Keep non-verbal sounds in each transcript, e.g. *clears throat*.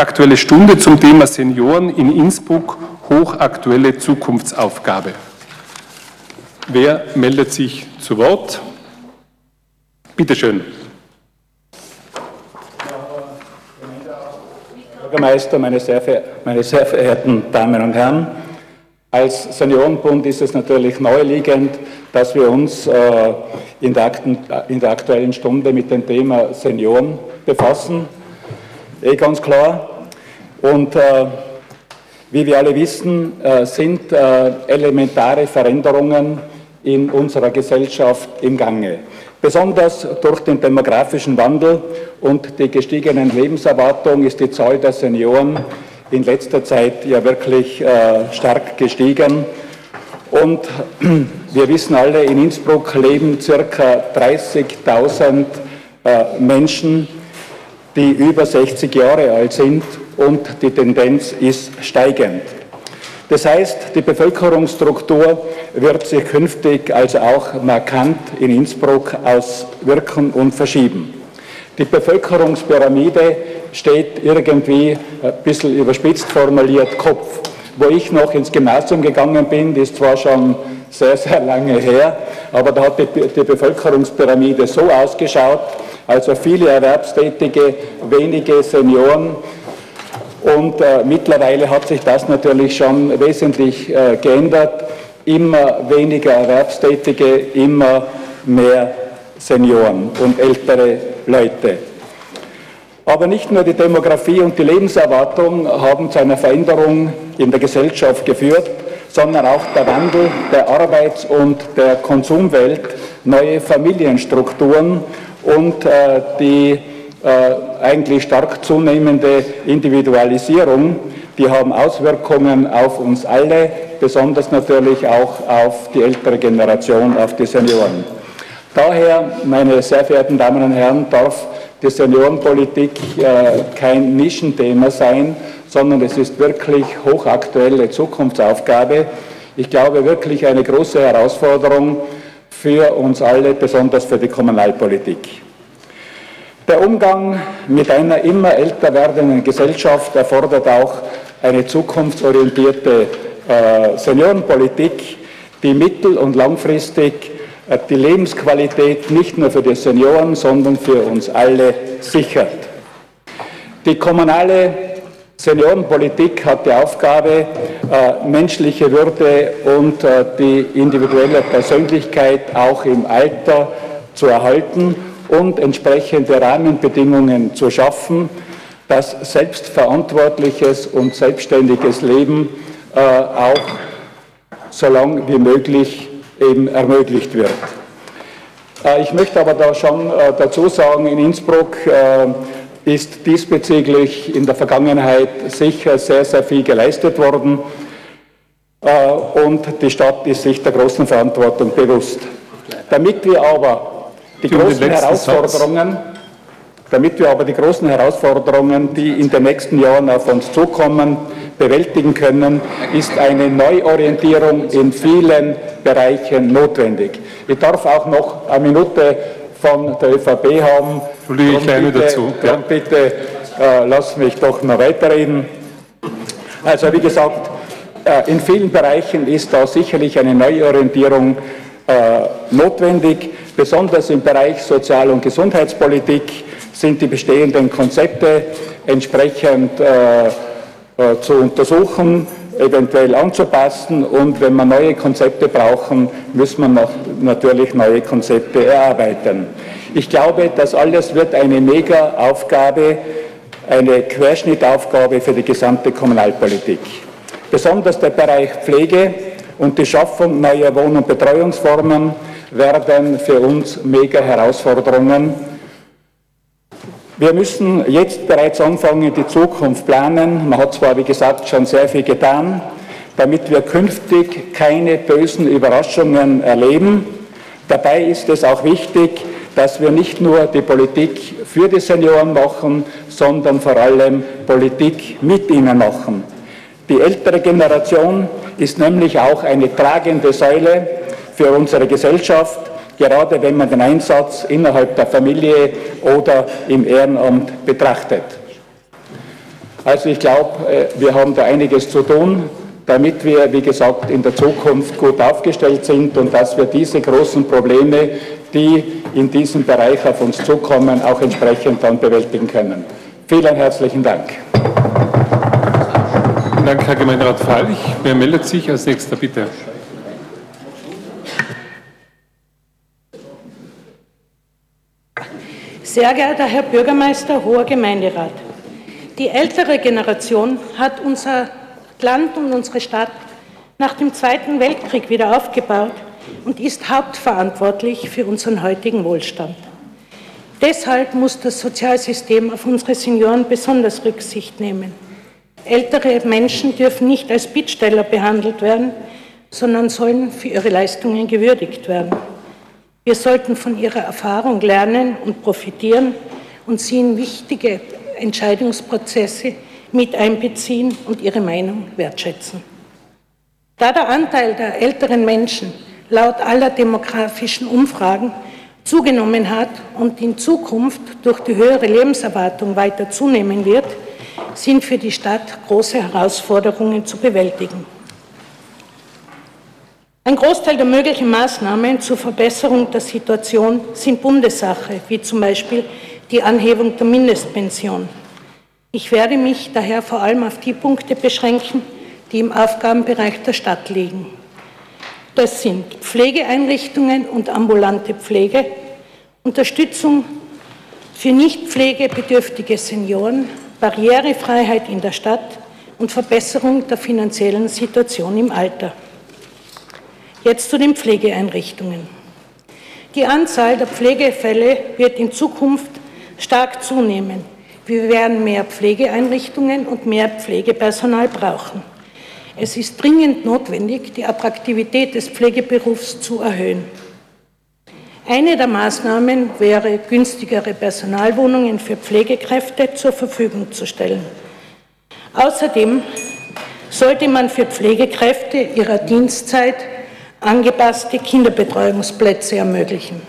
Aktuelle Stunde zum Thema Senioren in Innsbruck, hochaktuelle Zukunftsaufgabe. Wer meldet sich zu Wort? Bitte schön. Bürgermeister, meine sehr, meine sehr verehrten Damen und Herren, als Seniorenbund ist es natürlich naheliegend, dass wir uns äh, in, der in, der Aktuellen Stunde mit dem Thema Senioren befassen. Eh ganz klar. Und äh, wie wir alle wissen, äh, sind äh, elementare Veränderungen in unserer Gesellschaft im Gange. Besonders durch den demografischen Wandel und die gestiegenen Lebenserwartungen ist die Zahl der Senioren in letzter Zeit ja wirklich äh, stark gestiegen. Und *clears throat* wir wissen alle, in Innsbruck leben circa 30.000 äh, Menschen, die über 60 Jahre alt sind und die Tendenz ist steigend. Das heißt, die Bevölkerungsstruktur wird sich künftig also auch markant in Innsbruck auswirken und verschieben. Die Bevölkerungspyramide steht irgendwie ein bisschen überspitzt formuliert Kopf. Wo ich noch ins Gymnasium gegangen bin, ist zwar schon sehr, sehr lange her, aber da hat die, die Bevölkerungspyramide so ausgeschaut, also viele Erwerbstätige, wenige Senioren, und äh, mittlerweile hat sich das natürlich schon wesentlich äh, geändert. Immer weniger Erwerbstätige, immer mehr Senioren und ältere Leute. Aber nicht nur die Demografie und die Lebenserwartung haben zu einer Veränderung in der Gesellschaft geführt, sondern auch der Wandel der Arbeits- und der Konsumwelt, neue Familienstrukturen und äh, die eigentlich stark zunehmende Individualisierung, die haben Auswirkungen auf uns alle, besonders natürlich auch auf die ältere Generation, auf die Senioren. Daher, meine sehr verehrten Damen und Herren, darf die Seniorenpolitik äh, kein Nischenthema sein, sondern es ist wirklich hochaktuelle Zukunftsaufgabe. Ich glaube wirklich eine große Herausforderung für uns alle, besonders für die Kommunalpolitik. Der Umgang mit einer immer älter werdenden Gesellschaft erfordert auch eine zukunftsorientierte äh, Seniorenpolitik, die mittel- und langfristig äh, die Lebensqualität nicht nur für die Senioren, sondern für uns alle sichert. Die kommunale Seniorenpolitik hat die Aufgabe, äh, menschliche Würde und äh, die individuelle Persönlichkeit auch im Alter zu erhalten und entsprechende Rahmenbedingungen zu schaffen, dass selbstverantwortliches und selbstständiges Leben äh, auch so lang wie möglich eben ermöglicht wird. Äh, ich möchte aber da schon äh, dazu sagen, in Innsbruck äh, ist diesbezüglich in der Vergangenheit sicher sehr, sehr viel geleistet worden äh, und die Stadt ist sich der großen Verantwortung bewusst. Damit wir aber die großen Herausforderungen, damit wir aber die großen Herausforderungen, die in den nächsten Jahren auf uns zukommen, bewältigen können, ist eine Neuorientierung in vielen Bereichen notwendig. Ich darf auch noch eine Minute von der ÖVP haben. Entschuldige, ich gleich dazu. Ja. bitte äh, lass mich doch noch weiterreden. Also wie gesagt, äh, in vielen Bereichen ist da sicherlich eine Neuorientierung äh, notwendig. Besonders im Bereich Sozial- und Gesundheitspolitik sind die bestehenden Konzepte entsprechend äh, äh, zu untersuchen, eventuell anzupassen und wenn wir neue Konzepte brauchen, müssen wir noch, natürlich neue Konzepte erarbeiten. Ich glaube, das alles wird eine Mega-Aufgabe, eine Querschnittaufgabe für die gesamte Kommunalpolitik. Besonders der Bereich Pflege und die Schaffung neuer Wohn- und Betreuungsformen werden für uns mega Herausforderungen. Wir müssen jetzt bereits anfangen, die Zukunft planen. Man hat zwar, wie gesagt, schon sehr viel getan, damit wir künftig keine bösen Überraschungen erleben. Dabei ist es auch wichtig, dass wir nicht nur die Politik für die Senioren machen, sondern vor allem Politik mit ihnen machen. Die ältere Generation ist nämlich auch eine tragende Säule für unsere Gesellschaft, gerade wenn man den Einsatz innerhalb der Familie oder im Ehrenamt betrachtet. Also ich glaube, äh, wir haben da einiges zu tun, damit wir, wie gesagt, in der Zukunft gut aufgestellt sind und dass wir diese großen Probleme, die in diesem Bereich auf uns zukommen, auch entsprechend dann bewältigen können. Vielen herzlichen Dank. Vielen Dank, Herr Gemeinderat Falch. Wer meldet sich als nächster, bitte? Sehr geehrter Herr Bürgermeister, hoher Gemeinderat, die ältere Generation hat unser Land und unsere Stadt nach dem Zweiten Weltkrieg wieder aufgebaut und ist hauptverantwortlich für unseren heutigen Wohlstand. Deshalb muss das Sozialsystem auf unsere Senioren besonders Rücksicht nehmen. Ältere Menschen dürfen nicht als Bittsteller behandelt werden, sondern sollen für ihre Leistungen gewürdigt werden. Wir sollten von ihrer Erfahrung lernen und profitieren und sie in wichtige Entscheidungsprozesse mit einbeziehen und ihre Meinung wertschätzen. Da der Anteil der älteren Menschen laut aller demografischen Umfragen zugenommen hat und in Zukunft durch die höhere Lebenserwartung weiter zunehmen wird, sind für die Stadt große Herausforderungen zu bewältigen. Ein Großteil der möglichen Maßnahmen zur Verbesserung der Situation sind Bundessache, wie zum Beispiel die Anhebung der Mindestpension. Ich werde mich daher vor allem auf die Punkte beschränken, die im Aufgabenbereich der Stadt liegen. Das sind Pflegeeinrichtungen und ambulante Pflege, Unterstützung für nicht pflegebedürftige Senioren, Barrierefreiheit in der Stadt und Verbesserung der finanziellen Situation im Alter. Jetzt zu den Pflegeeinrichtungen. Die Anzahl der Pflegefälle wird in Zukunft stark zunehmen. Wir werden mehr Pflegeeinrichtungen und mehr Pflegepersonal brauchen. Es ist dringend notwendig, die Attraktivität des Pflegeberufs zu erhöhen. Eine der Maßnahmen wäre, günstigere Personalwohnungen für Pflegekräfte zur Verfügung zu stellen. Außerdem sollte man für Pflegekräfte ihrer Dienstzeit angepasste Kinderbetreuungsplätze ermöglichen.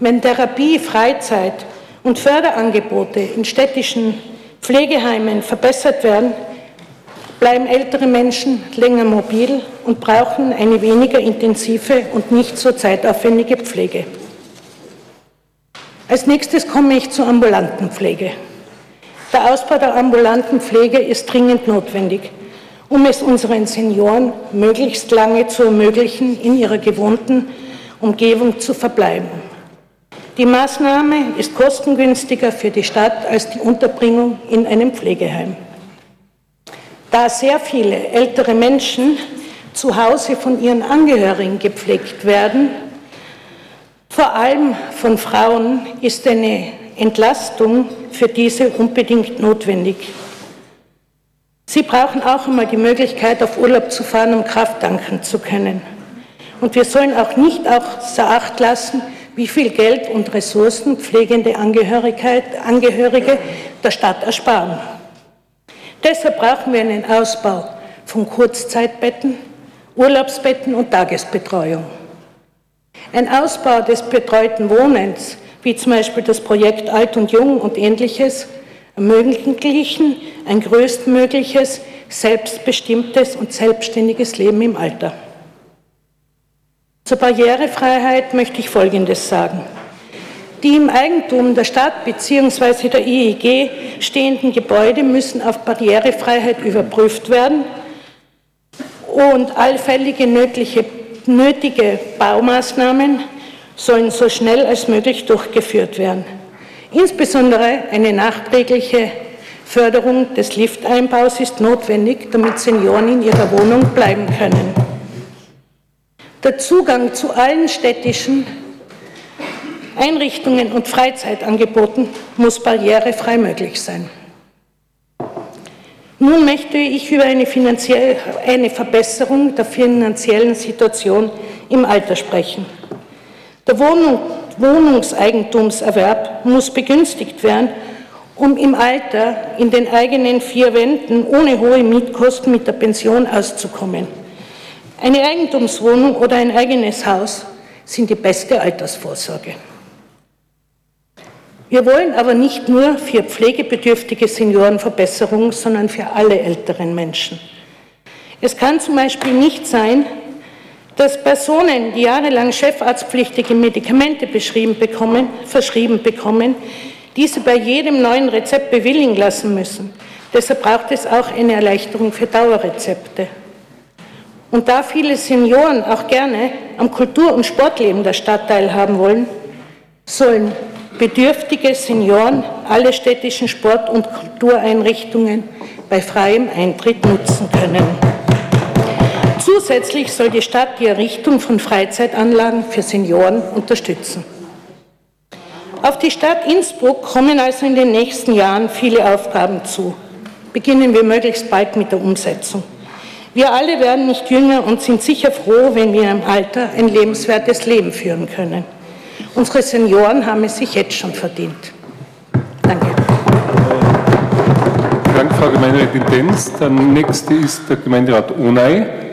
Wenn Therapie, Freizeit und Förderangebote in städtischen Pflegeheimen verbessert werden, bleiben ältere Menschen länger mobil und brauchen eine weniger intensive und nicht so zeitaufwendige Pflege. Als nächstes komme ich zur ambulanten Pflege. Der Ausbau der ambulanten Pflege ist dringend notwendig um es unseren Senioren möglichst lange zu ermöglichen, in ihrer gewohnten Umgebung zu verbleiben. Die Maßnahme ist kostengünstiger für die Stadt als die Unterbringung in einem Pflegeheim. Da sehr viele ältere Menschen zu Hause von ihren Angehörigen gepflegt werden, vor allem von Frauen, ist eine Entlastung für diese unbedingt notwendig. Sie brauchen auch einmal die Möglichkeit, auf Urlaub zu fahren, um Kraft tanken zu können. Und wir sollen auch nicht außer Acht lassen, wie viel Geld und Ressourcen pflegende Angehörige der Stadt ersparen. Deshalb brauchen wir einen Ausbau von Kurzzeitbetten, Urlaubsbetten und Tagesbetreuung. Ein Ausbau des betreuten Wohnens, wie zum Beispiel das Projekt Alt und Jung und ähnliches, ermöglichen ein größtmögliches, selbstbestimmtes und selbstständiges Leben im Alter. Zur Barrierefreiheit möchte ich Folgendes sagen. Die im Eigentum der Stadt bzw. der IEG stehenden Gebäude müssen auf Barrierefreiheit überprüft werden und allfällige nötige, nötige Baumaßnahmen sollen so schnell als möglich durchgeführt werden. Insbesondere eine nachträgliche Förderung des Lifteinbaus ist notwendig, damit Senioren in ihrer Wohnung bleiben können. Der Zugang zu allen städtischen Einrichtungen und Freizeitangeboten muss barrierefrei möglich sein. Nun möchte ich über eine, eine, Verbesserung der finanziellen Situation im Alter sprechen. Der Wohnung Wohnungseigentumserwerb muss begünstigt werden, um im Alter in den eigenen vier Wänden ohne hohe Mietkosten mit der Pension auszukommen. Eine Eigentumswohnung oder ein eigenes Haus sind die beste Altersvorsorge. Wir wollen aber nicht nur für pflegebedürftige Senioren Verbesserungen, sondern für alle älteren Menschen. Es kann zum Beispiel nicht sein, dass Personen, die jahrelang chefarztpflichtige Medikamente bekommen, verschrieben bekommen, diese bei jedem neuen Rezept bewilligen lassen müssen. Deshalb braucht es auch eine Erleichterung für Dauerrezepte. Und da viele Senioren auch gerne am Kultur- und Sportleben der Stadt teilhaben wollen, sollen bedürftige Senioren alle städtischen Sport- und Kultureinrichtungen bei freiem Eintritt nutzen können. Zusätzlich soll die Stadt die Errichtung von Freizeitanlagen für Senioren unterstützen. Auf die Stadt Innsbruck kommen also in den nächsten Jahren viele Aufgaben zu. Beginnen wir möglichst bald mit der Umsetzung. Wir alle werden nicht jünger und sind sicher froh, wenn wir im Alter ein lebenswertes Leben führen können. Unsere Senioren haben es sich jetzt schon verdient. Danke. Danke, Frau Gemeinderätin Denz. Der nächste ist der Gemeinderat Unai.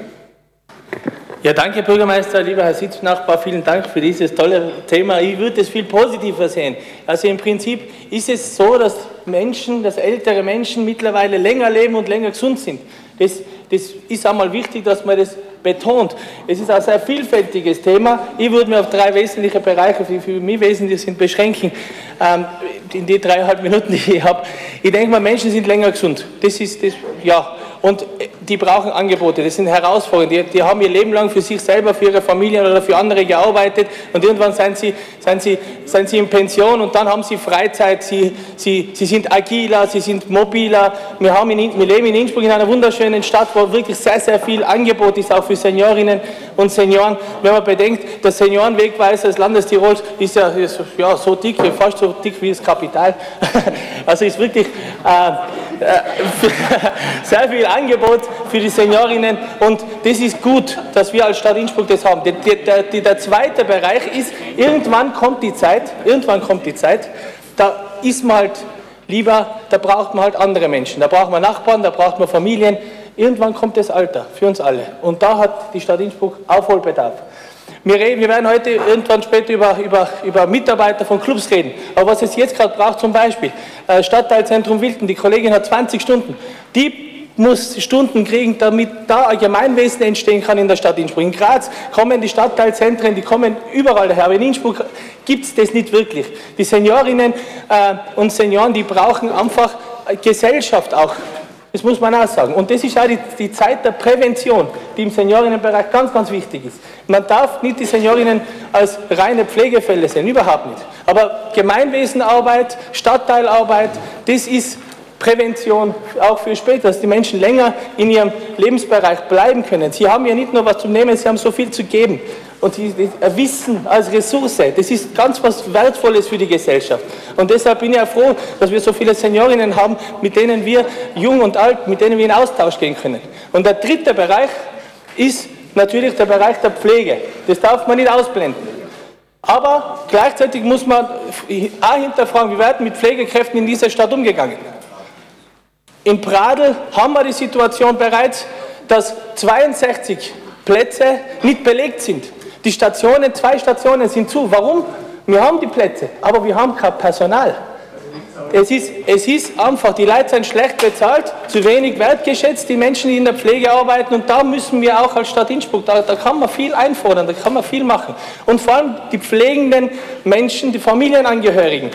Ja, danke, Bürgermeister, lieber Herr Sitznachbar, vielen Dank für dieses tolle Thema. Ich würde es viel positiver sehen. Also im Prinzip ist es so, dass Menschen, dass ältere Menschen mittlerweile länger leben und länger gesund sind. Das, das ist einmal wichtig, dass man das betont. Es ist ein sehr vielfältiges Thema. Ich würde mir auf drei wesentliche Bereiche, die für mich wesentlich sind, beschränken, ähm, in die dreieinhalb Minuten, die ich habe. Ich denke mal, Menschen sind länger gesund. Das ist das, ja. Und die brauchen Angebote, das sind Herausforderungen. Die, die, haben ihr Leben lang für sich selber, für ihre Familien oder für andere gearbeitet und irgendwann sind sie, sind sie, sind sie in Pension und dann haben sie Freizeit, sie, sie, sie sind agiler, sie sind mobiler. Wir, haben in, wir leben in Innsbruck in einer wunderschönen Stadt, wo wirklich sehr, sehr viel Angebot ist, auch für Seniorinnen und Senioren. Wenn man bedenkt, der Seniorenwegweiser des Landes Tirols ist ja, ist, ja so dick, fast so dick wie das Kapital. *laughs* Also ist wirklich äh, äh, *laughs* sehr viel Angebot für die Seniorinnen und das ist gut, dass wir als Stadt Innsbruck das haben. Der, der, der, der zweite Bereich ist, irgendwann kommt die Zeit, irgendwann kommt die Zeit, da ist man halt lieber, da braucht man halt andere Menschen, da braucht man Nachbarn, da braucht man Familien. Irgendwann kommt das Alter für uns alle und da hat die Stadt Innsbruck Aufholbedarf. Wir, reden, wir werden heute irgendwann später über, über, über Mitarbeiter von Clubs reden. Aber was es jetzt gerade braucht, zum Beispiel äh, Stadtteilzentrum Wilden, die Kollegin hat 20 Stunden. Die muss Stunden kriegen, damit da ein Gemeinwesen entstehen kann in der Stadt Innsbruck. In Graz kommen die Stadtteilzentren, die kommen überall daher. Aber in Innsbruck gibt es das nicht wirklich. Die Seniorinnen äh, und Senioren, die brauchen einfach Gesellschaft auch. Das muss man auch sagen. Und das ist auch die, die Zeit der Prävention, die im Seniorinnenbereich ganz, ganz wichtig ist. Man darf nicht die Seniorinnen als reine Pflegefälle sehen, überhaupt nicht. Aber Gemeinwesenarbeit, Stadtteilarbeit, das ist Prävention auch für später, dass die Menschen länger in ihrem Lebensbereich bleiben können. Sie haben ja nicht nur was zu nehmen, sie haben so viel zu geben. Und Wissen als Ressource, das ist ganz was Wertvolles für die Gesellschaft. Und deshalb bin ich ja froh, dass wir so viele Seniorinnen haben, mit denen wir, jung und alt, mit denen wir in Austausch gehen können. Und der dritte Bereich ist natürlich der Bereich der Pflege. Das darf man nicht ausblenden. Aber gleichzeitig muss man auch hinterfragen, wie werden mit Pflegekräften in dieser Stadt umgegangen. In Pradl haben wir die Situation bereits, dass 62 Plätze nicht belegt sind. Die Stationen, zwei Stationen sind zu. Warum? Wir haben die Plätze, aber wir haben kein Personal. Es ist, es ist einfach, die Leute sind schlecht bezahlt, zu wenig wertgeschätzt, die Menschen, die in der Pflege arbeiten. Und da müssen wir auch als Stadt Innsbruck, da, da kann man viel einfordern, da kann man viel machen. Und vor allem die pflegenden Menschen, die Familienangehörigen.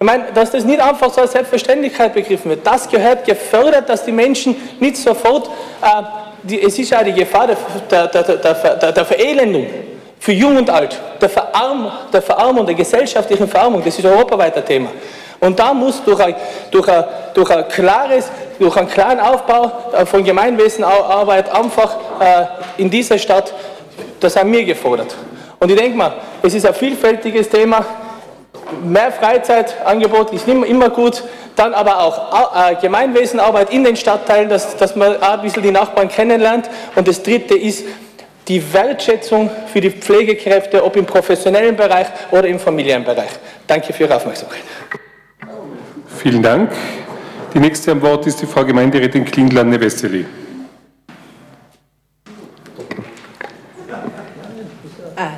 Ich meine, dass das nicht einfach so als Selbstverständlichkeit begriffen wird. Das gehört gefördert, dass die Menschen nicht sofort, äh, die, es ist ja die Gefahr der, der, der, der Verelendung für Jung und Alt, der, Verarm, der Verarmung, der gesellschaftlichen Verarmung, das ist ein europaweiter Thema. Und da muss durch ein, durch ein, durch ein klares, durch einen klaren Aufbau äh, von Gemeinwesenarbeit einfach äh, in dieser Stadt, das haben wir gefordert. Und ich denke mal, es ist ein vielfältiges Thema. Mehr Freizeitangebot ist immer, gut, dann aber auch äh, Gemeinwesenarbeit in den Stadtteilen, dass, dass man ein bisschen die Nachbarn kennenlernt. Und das Dritte ist die Wertschätzung für die Pflegekräfte, ob im professionellen Bereich oder im Familienbereich. Danke für Ihre Aufmerksamkeit. Vielen Dank. Die nächste am Wort ist die Frau Gemeinderätin Klinglanne-Wessely.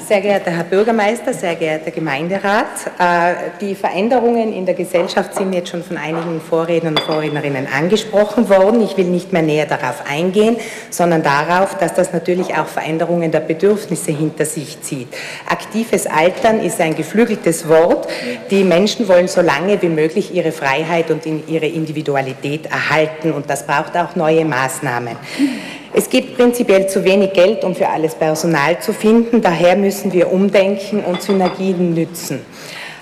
Sehr geehrter Herr Bürgermeister, sehr geehrter Gemeinderat, äh, die Veränderungen in der Gesellschaft sind jetzt schon von einigen Vorrednern und Vorrednerinnen angesprochen worden. Ich will nicht mehr näher darauf eingehen, sondern darauf, dass das natürlich auch Veränderungen der Bedürfnisse hinter sich zieht. Aktives Altern ist ein geflügeltes Wort. Die Menschen wollen so lange wie möglich ihre Freiheit und ihre Individualität erhalten und das braucht auch neue Maßnahmen. Es gibt prinzipiell zu wenig Geld, um für alles Personal zu finden. Daher müssen wir umdenken und Synergien nützen.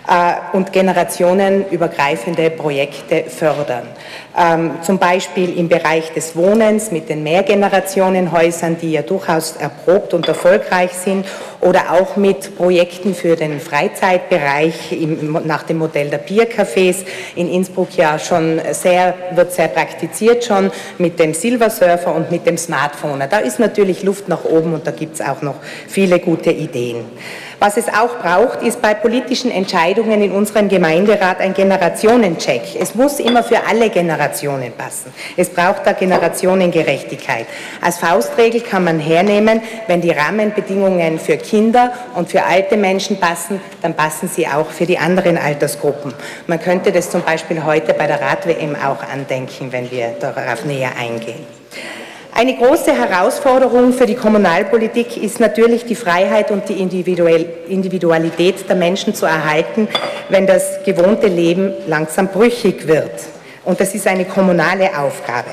Äh, und generationenübergreifende Projekte fördern. Ähm, zum Beispiel im Bereich des Wohnens mit den Mehrgenerationenhäusern, die ja durchaus erprobt und erfolgreich sind, oder auch mit Projekten für den Freizeitbereich nach dem Modell der Biercafés in Innsbruck ja schon sehr, wird sehr praktiziert schon mit dem Silversurfer und mit dem Smartphone. Da ist natürlich Luft nach oben und da gibt es auch noch viele gute Ideen. Was es auch braucht, ist bei politischen Entscheidungen in unserem Gemeinderat ein Generationencheck. Es muss immer für alle Generationen passen. Es braucht da Generationengerechtigkeit. Als Faustregel kann man hernehmen, wenn die Rahmenbedingungen für Kinder und für alte Menschen passen, dann passen sie auch für die anderen Altersgruppen. Man könnte das zum Beispiel heute bei der Rad-WM auch andenken, wenn wir darauf näher eingehen. Eine große Herausforderung für die Kommunalpolitik ist natürlich die Freiheit und die Individualität der Menschen zu erhalten, wenn das gewohnte Leben langsam brüchig wird. Und das ist eine kommunale Aufgabe.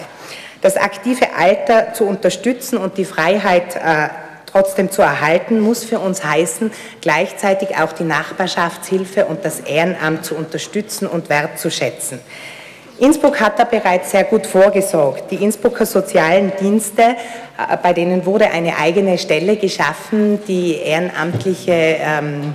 Das aktive Alter zu unterstützen und die Freiheit äh, trotzdem zu erhalten, muss für uns heißen, gleichzeitig auch die Nachbarschaftshilfe und das Ehrenamt zu unterstützen und wertzuschätzen. Innsbruck hat da bereits sehr gut vorgesorgt. Die Innsbrucker sozialen Dienste, äh, bei denen wurde eine eigene Stelle geschaffen, die ehrenamtliche ähm,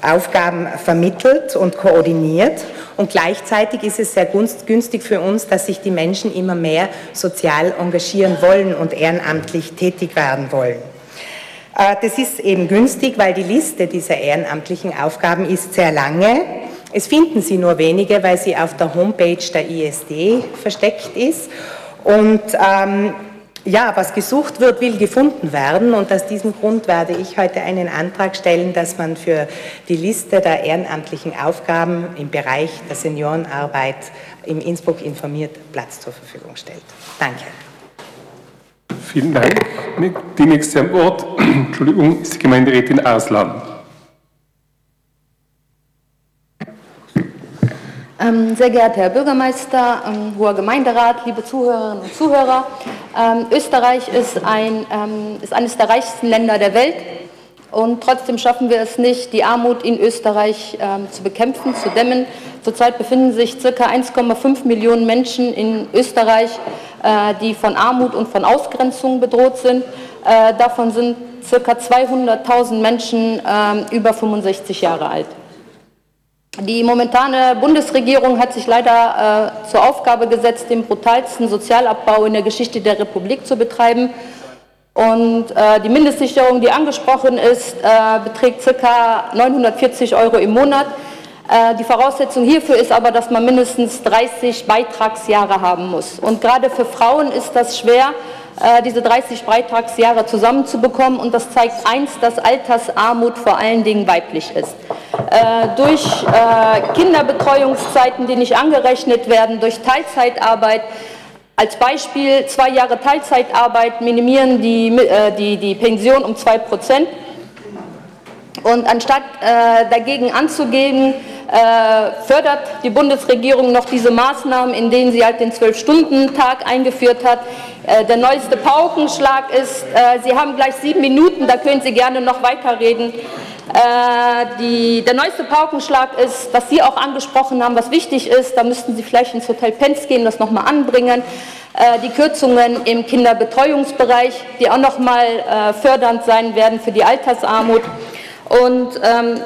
Aufgaben vermittelt und koordiniert. Und gleichzeitig ist es sehr günstig für uns, dass sich die Menschen immer mehr sozial engagieren wollen und ehrenamtlich tätig werden wollen. Äh, das ist eben günstig, weil die Liste dieser ehrenamtlichen Aufgaben ist sehr lange. Es finden sie nur wenige, weil sie auf der Homepage der ISD versteckt ist. Und ähm, ja, was gesucht wird, will gefunden werden. Und aus diesem Grund werde ich heute einen Antrag stellen, dass man für die Liste der ehrenamtlichen Aufgaben im Bereich der Seniorenarbeit im Innsbruck informiert Platz zur Verfügung stellt. Danke. Vielen Dank. Die nächste am Wort *clears throat* Entschuldigung, ist die Gemeinderätin Arslan. Sehr geehrter Herr Bürgermeister, ähm, hoher Gemeinderat, liebe Zuhörerinnen und Zuhörer, ähm, Österreich ist, ein, ist eines der reichsten Länder der Welt und trotzdem schaffen wir es nicht, die Armut in Österreich zu bekämpfen, zu dämmen. Zurzeit befinden sich ca. 1,5 Millionen Menschen in Österreich, äh, die von Armut und von Ausgrenzung bedroht sind. Äh, davon sind ca. 200.000 Menschen über 65 Jahre alt. Die momentane Bundesregierung hat sich leider äh, zur Aufgabe gesetzt, den brutalsten Sozialabbau in der Geschichte der Republik zu betreiben. Und äh, die Mindestsicherung, die angesprochen ist, äh, beträgt ca. 940 Euro im Monat. Äh, die Voraussetzung hierfür ist aber, dass man mindestens 30 Beitragsjahre haben muss. Und gerade für Frauen ist das schwer, äh, diese 30 Beitragsjahre zusammenzubekommen. Und das zeigt eins, dass Altersarmut vor allen Dingen weiblich ist. Äh, durch äh, Kinderbetreuungszeiten, die nicht angerechnet werden, durch Teilzeitarbeit, als Beispiel zwei Jahre Teilzeitarbeit minimieren die, die, die Pension um zwei Prozent. Und anstatt äh, dagegen anzugehen, äh, fördert die Bundesregierung noch diese Maßnahmen, in denen sie halt den Zwölf-Stunden-Tag eingeführt hat. Äh, der neueste Paukenschlag ist, äh, Sie haben gleich sieben Minuten, da können Sie gerne noch weiterreden. Äh, die, der neueste Paukenschlag ist, was Sie auch angesprochen haben, was wichtig ist, da müssten Sie vielleicht ins Hotel Penz gehen, das nochmal anbringen. Äh, die Kürzungen im Kinderbetreuungsbereich, die auch nochmal äh, fördernd sein werden für die Altersarmut. Und ähm,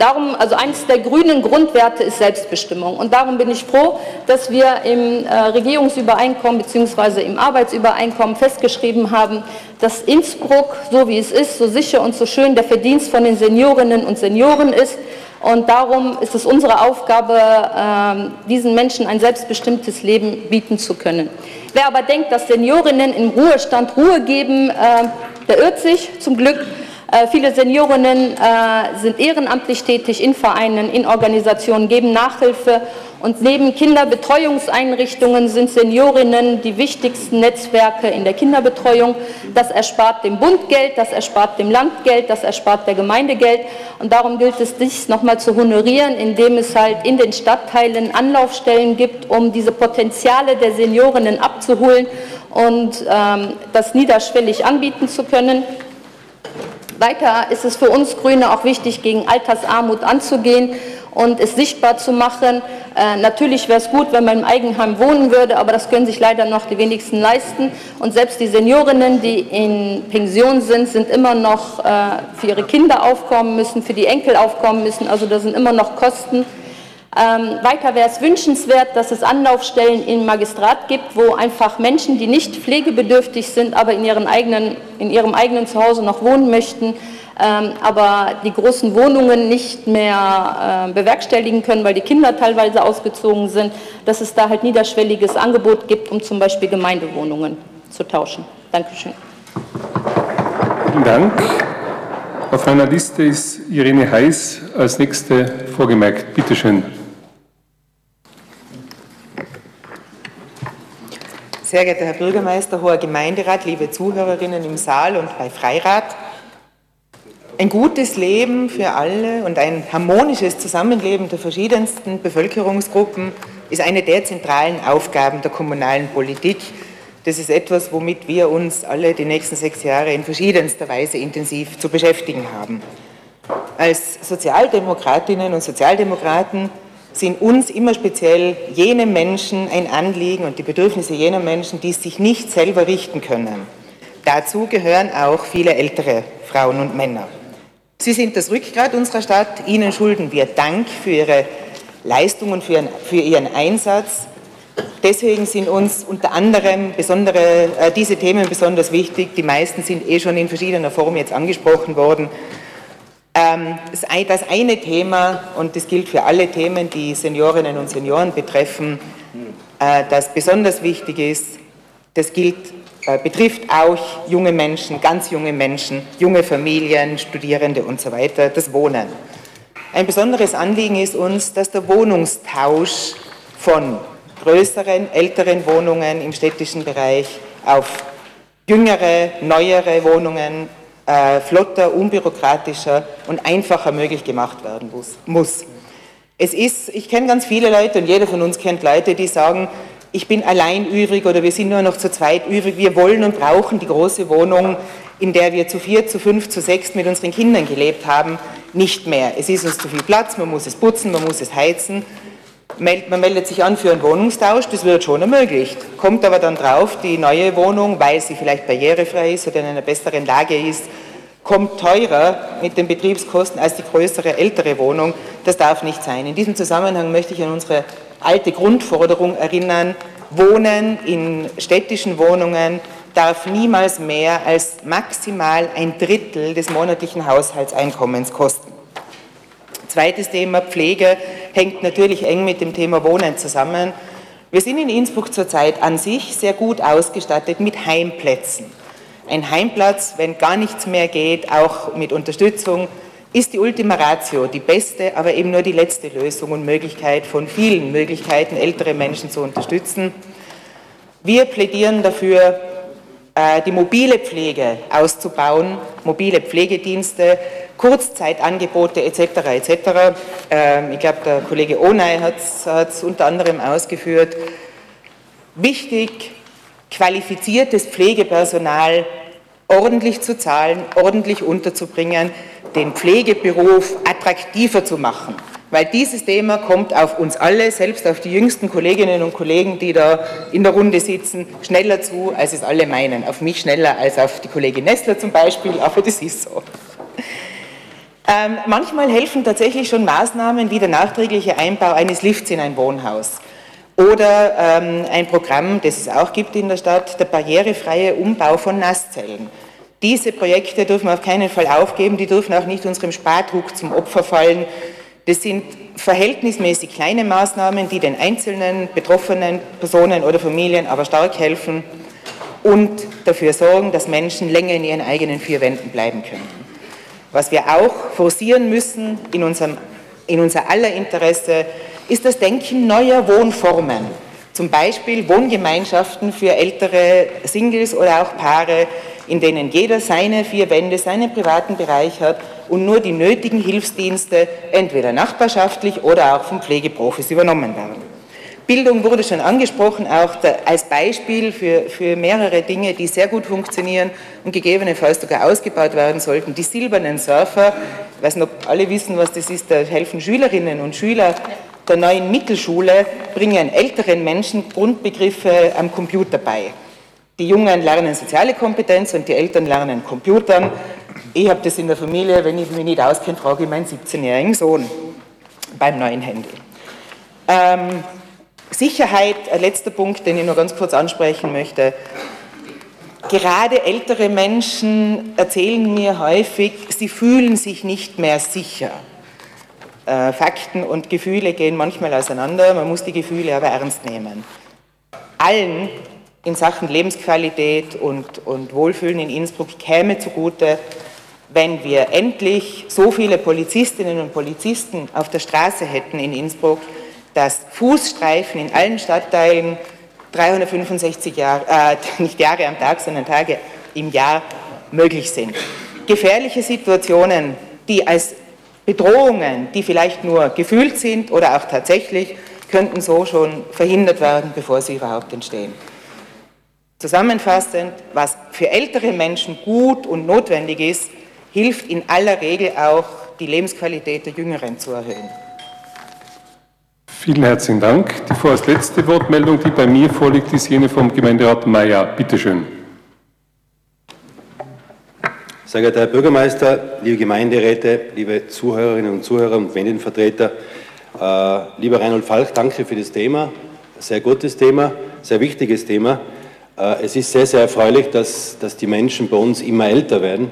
Darum, also eines der grünen Grundwerte ist Selbstbestimmung. Und darum bin ich froh, dass wir im äh, Regierungsübereinkommen bzw. im Arbeitsübereinkommen festgeschrieben haben, dass Innsbruck, so wie es ist, so sicher und so schön der Verdienst von den Seniorinnen und Senioren ist. Und darum ist es unsere Aufgabe, äh, diesen Menschen ein selbstbestimmtes Leben bieten zu können. Wer aber denkt, dass Seniorinnen im Ruhestand Ruhe geben, äh, der irrt sich zum Glück. Äh, viele Seniorinnen äh, sind ehrenamtlich tätig in Vereinen, in Organisationen, geben Nachhilfe und neben Kinderbetreuungseinrichtungen sind Seniorinnen die wichtigsten Netzwerke in der Kinderbetreuung. Das erspart dem Bund Geld, das erspart dem Land Geld, das erspart der Gemeinde Geld. Und darum gilt es, dies nochmal zu honorieren, indem es halt in den Stadtteilen Anlaufstellen gibt, um diese Potenziale der Seniorinnen abzuholen und ähm, das niederschwellig anbieten zu können. Weiter ist es für uns Grüne auch wichtig, gegen Altersarmut anzugehen und es sichtbar zu machen. Äh, natürlich wäre es gut, wenn man im Eigenheim wohnen würde, aber das können sich leider noch die wenigsten leisten. Und selbst die Seniorinnen, die in Pension sind, sind immer noch äh, für ihre Kinder aufkommen müssen, für die Enkel aufkommen müssen. Also da sind immer noch Kosten. Ähm, weiter wäre es wünschenswert, dass es Anlaufstellen im Magistrat gibt, wo einfach Menschen, die nicht pflegebedürftig sind, aber in, ihren eigenen, in ihrem eigenen Zuhause noch wohnen möchten, ähm, aber die großen Wohnungen nicht mehr äh, bewerkstelligen können, weil die Kinder teilweise ausgezogen sind, dass es da halt niederschwelliges Angebot gibt, um zum Beispiel Gemeindewohnungen zu tauschen. Dankeschön. Vielen Dank. Auf meiner Liste ist Irene Heiß als nächste vorgemerkt. Bitte schön. Sehr geehrter Herr Bürgermeister, hoher Gemeinderat, liebe Zuhörerinnen im Saal und bei Freirat. Ein gutes Leben für alle und ein harmonisches Zusammenleben der verschiedensten Bevölkerungsgruppen ist eine der zentralen Aufgaben der kommunalen Politik. Das ist etwas, womit wir uns alle die nächsten sechs Jahre in verschiedenster Weise intensiv zu beschäftigen haben. Als Sozialdemokratinnen und Sozialdemokraten sind uns immer speziell jene Menschen ein Anliegen und die Bedürfnisse jener Menschen, die sich nicht selber richten können. Dazu gehören auch viele ältere Frauen und Männer. Sie sind das Rückgrat unserer Stadt. Ihnen schulden wir Dank für Ihre Leistung und für Ihren, für Ihren Einsatz. Deswegen sind uns unter anderem besondere, äh, diese Themen besonders wichtig. Die meisten sind eh schon in verschiedener Form jetzt angesprochen worden. Ähm, das eine Thema, und das gilt für alle Themen, die Seniorinnen und Senioren betreffen, äh, das besonders wichtig ist, das gilt, äh, betrifft auch junge Menschen, ganz junge Menschen, junge Familien, Studierende und so weiter, das Wohnen. Ein besonderes Anliegen ist uns, dass der Wohnungstausch von größeren, älteren Wohnungen im städtischen Bereich auf jüngere, neuere Wohnungen äh, flotter, unbürokratischer und einfacher möglich gemacht werden muss. Es ist, ich kenne ganz viele Leute und jeder von uns kennt Leute, die sagen, ich bin allein übrig oder wir sind nur noch zu zweit übrig. Wir wollen und brauchen die große Wohnung, in der wir zu vier, zu fünf, zu sechs mit unseren Kindern gelebt haben, nicht mehr. Es ist uns zu viel Platz, man muss es putzen, man muss es heizen. Man meldet sich an für einen Wohnungstausch, das wird schon ermöglicht. Kommt aber dann drauf, die neue Wohnung, weil sie vielleicht barrierefrei ist oder in einer besseren Lage ist, kommt teurer mit den Betriebskosten als die größere, ältere Wohnung. Das darf nicht sein. In diesem Zusammenhang möchte ich an unsere alte Grundforderung erinnern. Wohnen in städtischen Wohnungen darf niemals mehr als maximal ein Drittel des monatlichen Haushaltseinkommens kosten. Zweites Thema Pflege hängt natürlich eng mit dem Thema Wohnen zusammen. Wir sind in Innsbruck zurzeit an sich sehr gut ausgestattet mit Heimplätzen. Ein Heimplatz, wenn gar nichts mehr geht, auch mit Unterstützung, ist die Ultima Ratio, die beste, aber eben nur die letzte Lösung und Möglichkeit von vielen Möglichkeiten, ältere Menschen zu unterstützen. Wir plädieren dafür, die mobile Pflege auszubauen, mobile Pflegedienste, Kurzzeitangebote etc. etc. Ähm, ich glaube, der Kollege Onay hat es unter anderem ausgeführt. Wichtig, qualifiziertes Pflegepersonal ordentlich zu zahlen, ordentlich unterzubringen, den Pflegeberuf attraktiver zu machen. Weil dieses Thema kommt auf uns alle, selbst auf die jüngsten Kolleginnen und Kollegen, die da in der Runde sitzen, schneller zu, als es alle meinen. Auf mich schneller als auf die Kollegin Nestler zum Beispiel, aber das ist so. Ähm, manchmal helfen tatsächlich schon Maßnahmen wie der nachträgliche Einbau eines Lifts in ein Wohnhaus oder ähm, ein Programm, das es auch gibt in der Stadt, der barrierefreie Umbau von Nasszellen. Diese Projekte dürfen wir auf keinen Fall aufgeben, die dürfen auch nicht unserem Spardruck zum Opfer fallen. Das sind verhältnismäßig kleine Maßnahmen, die den einzelnen betroffenen Personen oder Familien aber stark helfen und dafür sorgen, dass Menschen länger in ihren eigenen vier Wänden bleiben können. Was wir auch forcieren müssen in, unserem, in unser aller Interesse, ist das Denken neuer Wohnformen. Zum Beispiel Wohngemeinschaften für ältere Singles oder auch Paare, in denen jeder seine vier Wände, seinen privaten Bereich hat und nur die nötigen Hilfsdienste entweder nachbarschaftlich oder auch von Pflegeprofis übernommen werden. Bildung wurde schon angesprochen, auch als Beispiel für, für mehrere Dinge, die sehr gut funktionieren und gegebenenfalls sogar ausgebaut werden sollten. Die silbernen Surfer, ich weiß nicht, ob alle wissen, was das ist, da helfen Schülerinnen und Schüler der neuen Mittelschule, bringen älteren Menschen Grundbegriffe am Computer bei. Die Jungen lernen soziale Kompetenz und die Eltern lernen Computern. Ich habe das in der Familie, wenn ich mich nicht auskenne, frage ich meinen 17-jährigen Sohn beim neuen Handy. Ähm, Sicherheit, ein letzter Punkt, den ich nur ganz kurz ansprechen möchte. Gerade ältere Menschen erzählen mir häufig, sie fühlen sich nicht mehr sicher. Äh, Fakten und Gefühle gehen manchmal auseinander, man muss die Gefühle aber ernst nehmen. Allen in Sachen Lebensqualität und, und Wohlfühlen in Innsbruck käme zugute, wenn wir endlich so viele Polizistinnen und Polizisten auf der Straße hätten in Innsbruck, dass Fußstreifen in allen Stadtteilen 365 Jahre, äh, *laughs* nicht Jahre am Tag, sondern Tage im Jahr möglich sind. Gefährliche Situationen, die als Bedrohungen, die vielleicht nur gefühlt sind oder auch tatsächlich, könnten so schon verhindert werden, bevor sie überhaupt entstehen. Zusammenfassend, was für ältere Menschen gut und notwendig ist, hilft in aller Regel auch, die Lebensqualität der Jüngeren zu erhöhen. Vielen herzlichen Dank. Die vorerst letzte Wortmeldung, die bei mir vorliegt, ist jene vom Gemeinderat Mayer. Bitte schön. Sehr geehrter Herr Bürgermeister, liebe Gemeinderäte, liebe Zuhörerinnen und Zuhörer und Medienvertreter, äh, lieber Reinhold Falk, danke für das Thema. Sehr gutes Thema, sehr wichtiges Thema. Äh, es ist sehr, sehr erfreulich, dass, dass die Menschen bei uns immer älter werden.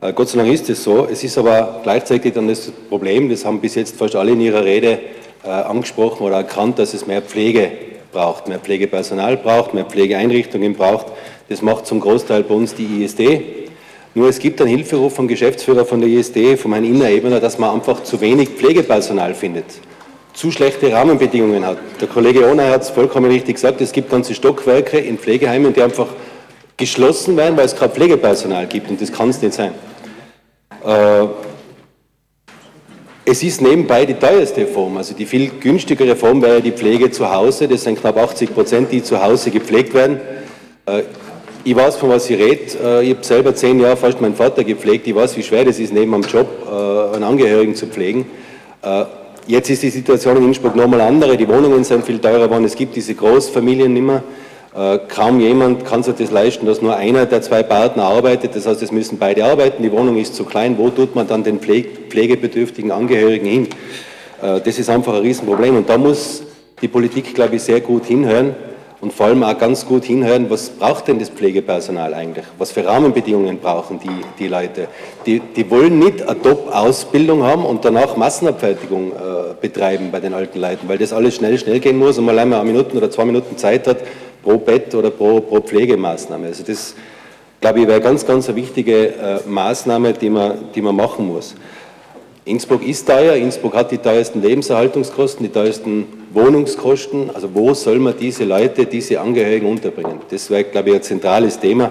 Äh, Gott sei Dank ist es so. Es ist aber gleichzeitig dann das Problem, das haben bis jetzt fast alle in ihrer Rede äh, angesprochen oder erkannt, dass es mehr Pflege braucht, mehr Pflegepersonal braucht, mehr Pflegeeinrichtungen braucht. Das macht zum Großteil bei uns die ISD. Nur es gibt einen Hilferuf vom Geschäftsführer von der ISD, von meinem Innerebner, dass man einfach zu wenig Pflegepersonal findet, zu schlechte Rahmenbedingungen hat. Der Kollege Ohner hat es vollkommen richtig gesagt, es gibt ganze Stockwerke in Pflegeheimen, die einfach geschlossen werden, weil es kein Pflegepersonal gibt und das kann es nicht sein. Äh, es ist nebenbei die teuerste Form, also die viel günstigere Form wäre die Pflege zu Hause. Das sind knapp 80 Prozent, die zu Hause gepflegt werden. Äh, ich weiß, von was ich rede. Äh, ich habe selber zehn Jahre fast meinen Vater gepflegt. Ich weiß, wie schwer das ist, neben einem Job äh, einen Angehörigen zu pflegen. Jetzt ist die Situation in Innsbruck nochmal andere. Die Wohnungen sind viel teurer geworden. Es gibt diese Großfamilien nicht mehr. Kaum jemand kann sich das leisten, dass nur einer der zwei Partner arbeitet. Das heißt, es müssen beide arbeiten. Die Wohnung ist zu klein. Wo tut man dann den pflegebedürftigen Angehörigen hin? Das ist einfach ein Riesenproblem. Und da muss die Politik, glaube ich, sehr gut hinhören und vor allem auch ganz gut hinhören, was braucht denn das Pflegepersonal eigentlich? Was für Rahmenbedingungen brauchen die, die Leute? Die, die wollen nicht eine Top-Ausbildung haben und danach Massenabfertigung äh, betreiben bei den alten Leuten, weil das alles schnell, schnell gehen muss und man allein mal eine Minute oder zwei Minuten Zeit hat pro Bett oder pro, pro Pflegemaßnahme. Also das, glaube ich, wäre ganz, ganz eine wichtige äh, Maßnahme, die man, die man machen muss. Innsbruck ist teuer, Innsbruck hat die teuersten Lebenserhaltungskosten, die teuersten Wohnungskosten. Also wo soll man diese Leute, diese Angehörigen unterbringen? Das wäre, glaube ich, ein zentrales Thema.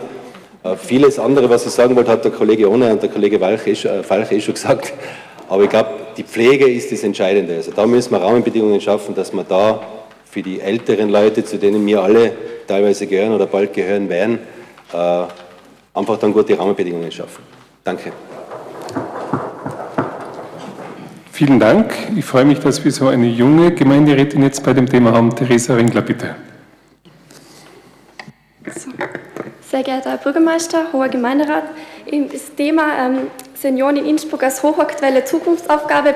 Äh, vieles andere, was ich sagen wollte, hat der Kollege Ohne und der Kollege Falch eh, eh schon *laughs* gesagt. Aber ich glaube, die Pflege ist das Entscheidende. Also da müssen wir Rahmenbedingungen schaffen, dass man da für die älteren Leute, zu denen wir alle teilweise gehören oder bald gehören werden, äh, einfach dann gute Rahmenbedingungen schaffen. Danke. Vielen Dank. Ich freue mich, dass wir so eine junge Gemeinderätin jetzt bei dem Thema haben. Theresa Ringler, bitte. Sehr geehrter Herr Bürgermeister, hoher Gemeinderat, das Thema ähm, Senioren in Innsbruck als hochaktuelle Zukunftsaufgabe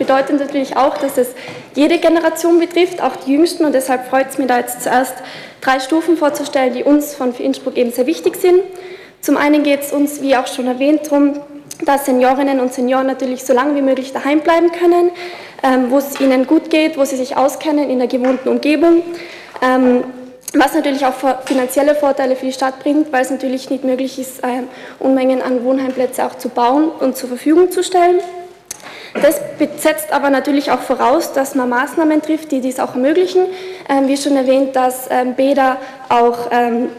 bedeutet natürlich auch, dass es jede Generation betrifft, auch die Jüngsten. Und deshalb freut es mich da jetzt zuerst drei Stufen vorzustellen, die uns von Innsbruck eben sehr wichtig sind. Zum einen geht es uns, wie auch schon erwähnt, darum, dass Seniorinnen und Senioren natürlich so lange wie möglich daheim bleiben können, ähm, wo es ihnen gut geht, wo sie sich auskennen in der gewohnten Umgebung. Ähm, was natürlich auch finanzielle Vorteile für die Stadt bringt, weil es natürlich nicht möglich ist, ähm, Unmengen an Wohnheimplätze auch zu bauen und zur Verfügung zu stellen. Das setzt aber natürlich auch voraus, dass man Maßnahmen trifft, die dies auch ermöglichen. Ähm, wie schon erwähnt, dass ähm, Bäder auch ähm,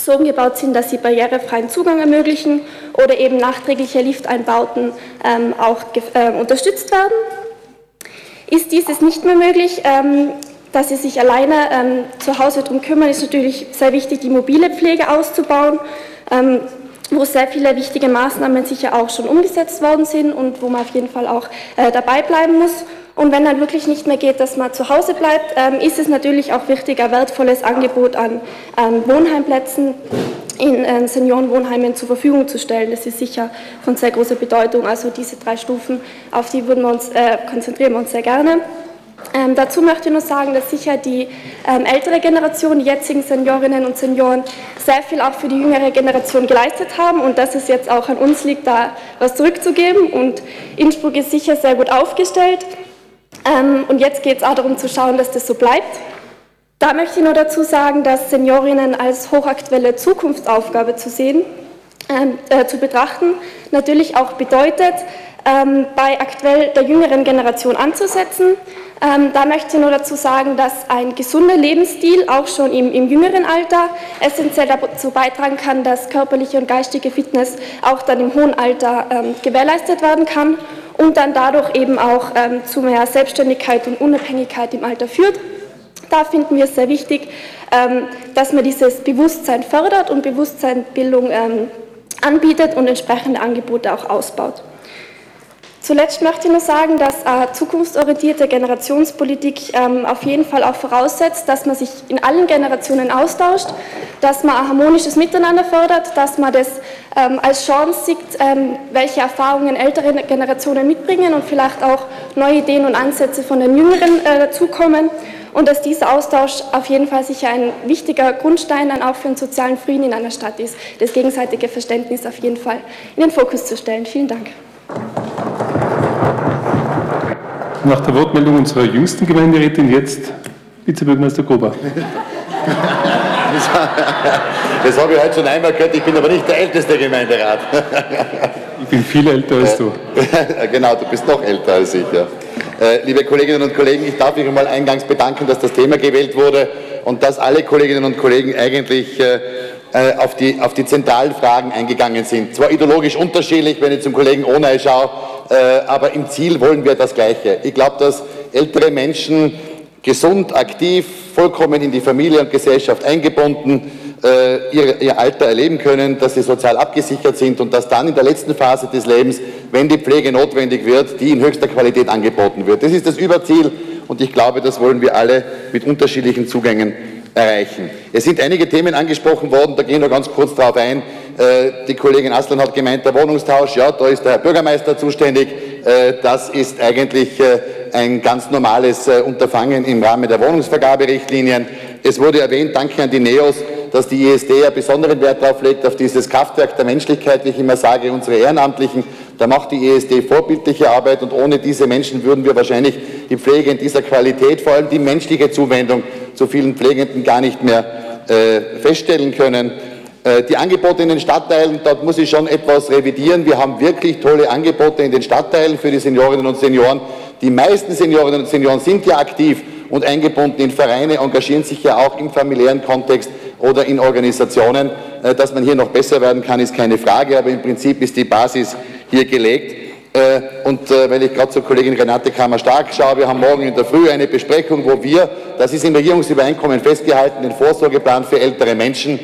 so umgebaut sind, dass sie barrierefreien Zugang ermöglichen oder eben nachträgliche Lifteinbauten auch äh, unterstützt werden. Ist dieses nicht mehr möglich, dass sie sich alleine zu Hause darum kümmern, ist natürlich sehr wichtig, die mobile Pflege auszubauen wo sehr viele wichtige Maßnahmen sicher auch schon umgesetzt worden sind und wo man auf jeden Fall auch äh, dabei bleiben muss. Und wenn dann wirklich nicht mehr geht, dass man zu Hause bleibt, ähm, ist es natürlich auch wichtig, ein wertvolles Angebot an ähm, Wohnheimplätzen in äh, Seniorenwohnheimen zur Verfügung zu stellen. Das ist sicher von sehr großer Bedeutung. Also diese drei Stufen, auf die würden wir uns, äh, konzentrieren wir uns sehr gerne. Ähm, dazu möchte ich nur sagen, dass sicher die ähm, ältere Generation, die jetzigen Seniorinnen und Senioren, sehr viel auch für die jüngere Generation geleistet haben und dass es jetzt auch an uns liegt, da was zurückzugeben. Und Innsbruck ist sicher sehr gut aufgestellt. Ähm, und jetzt geht es auch darum zu schauen, dass das so bleibt. Da möchte ich nur dazu sagen, dass Seniorinnen als hochaktuelle Zukunftsaufgabe zu sehen, äh, zu betrachten, natürlich auch bedeutet, ähm, bei aktuell der jüngeren Generation anzusetzen. Ähm, da möchte ich nur dazu sagen, dass ein gesunder Lebensstil auch schon im, im, jüngeren Alter essentiell dazu beitragen kann, dass körperliche und geistige Fitness auch dann im hohen Alter ähm, gewährleistet werden kann und dann dadurch eben auch ähm, zu mehr Selbstständigkeit und Unabhängigkeit im Alter führt. Da finden wir es sehr wichtig, ähm, dass man dieses Bewusstsein fördert und Bewusstseinsbildung ähm, anbietet und entsprechende Angebote auch ausbaut. Zuletzt möchte ich nur sagen, dass äh, zukunftsorientierte Generationspolitik ähm, auf jeden Fall auch voraussetzt, dass man sich in allen Generationen austauscht, dass man ein harmonisches Miteinander fördert, dass man das ähm, als Chance sieht, ähm, welche Erfahrungen ältere Generationen mitbringen und vielleicht auch neue Ideen und Ansätze von den Jüngeren äh, dazukommen und dass dieser Austausch auf jeden Fall sicher ein wichtiger Grundstein dann auch für einen sozialen Frieden in einer Stadt ist, das gegenseitige Verständnis auf jeden Fall in den Fokus zu stellen. Vielen Dank. Nach der Wortmeldung unserer jüngsten Gemeinderätin jetzt Vizebürgermeister Gruber. Das, *laughs* das habe ich heute schon einmal gehört, ich bin aber nicht der älteste Gemeinderat. Ich bin viel älter als du. *laughs* Genau, du bist noch älter als ich. Ja. Äh, liebe Kolleginnen und Kollegen, ich darf mich einmal eingangs bedanken, dass das Thema gewählt wurde und dass alle Kolleginnen und Kollegen eigentlich äh, äh, auf die, auf die zentralen Fragen eingegangen sind. Zwar ideologisch unterschiedlich, wenn ich zum Kollegen Ohnei schaue, äh, aber im Ziel wollen wir das Gleiche. Ich glaube, dass ältere Menschen gesund, aktiv, vollkommen in die Familie und Gesellschaft eingebunden äh, ihr, ihr Alter erleben können, dass sie sozial abgesichert sind und dass dann in der letzten Phase des Lebens, wenn die Pflege notwendig wird, die in höchster Qualität angeboten wird. Das ist das Überziel und ich glaube, das wollen wir alle mit unterschiedlichen Zugängen erreichen. Es sind einige Themen angesprochen worden, da gehen wir ganz kurz darauf ein. Äh, die Kollegin Aslan hat gemeint, der Wohnungstausch, ja, da ist der Herr Bürgermeister zuständig. Äh, das ist eigentlich äh, ein ganz normales Unterfangen im Rahmen der Wohnungsvergaberichtlinien. Es wurde erwähnt, danke an die NEOS, dass die ISD einen besonderen Wert darauf legt, auf dieses Kraftwerk der Menschlichkeit, wie ich immer sage, unsere Ehrenamtlichen. Da macht die ISD vorbildliche Arbeit und ohne diese Menschen würden wir wahrscheinlich die Pflege in dieser Qualität, vor allem die menschliche Zuwendung zu vielen Pflegenden gar nicht mehr äh, feststellen können. Äh, die Angebote in den Stadtteilen, dort muss ich schon etwas revidieren. Wir haben wirklich tolle Angebote in den Stadtteilen für die Seniorinnen und Senioren. Die meisten Seniorinnen und Senioren sind ja aktiv und eingebunden in Vereine, engagieren sich ja auch im familiären Kontext oder in Organisationen. Äh, dass man hier noch besser werden kann, ist keine Frage, aber im Prinzip ist die Basis hier gelegt. Äh, und wenn ich gerade zur Kollegin Renate Kammer-Stark schaue, wir haben morgen in der Früh eine Besprechung, wo wir, das ist im Regierungsübereinkommen festgehalten, den Vorsorgeplan für ältere Menschen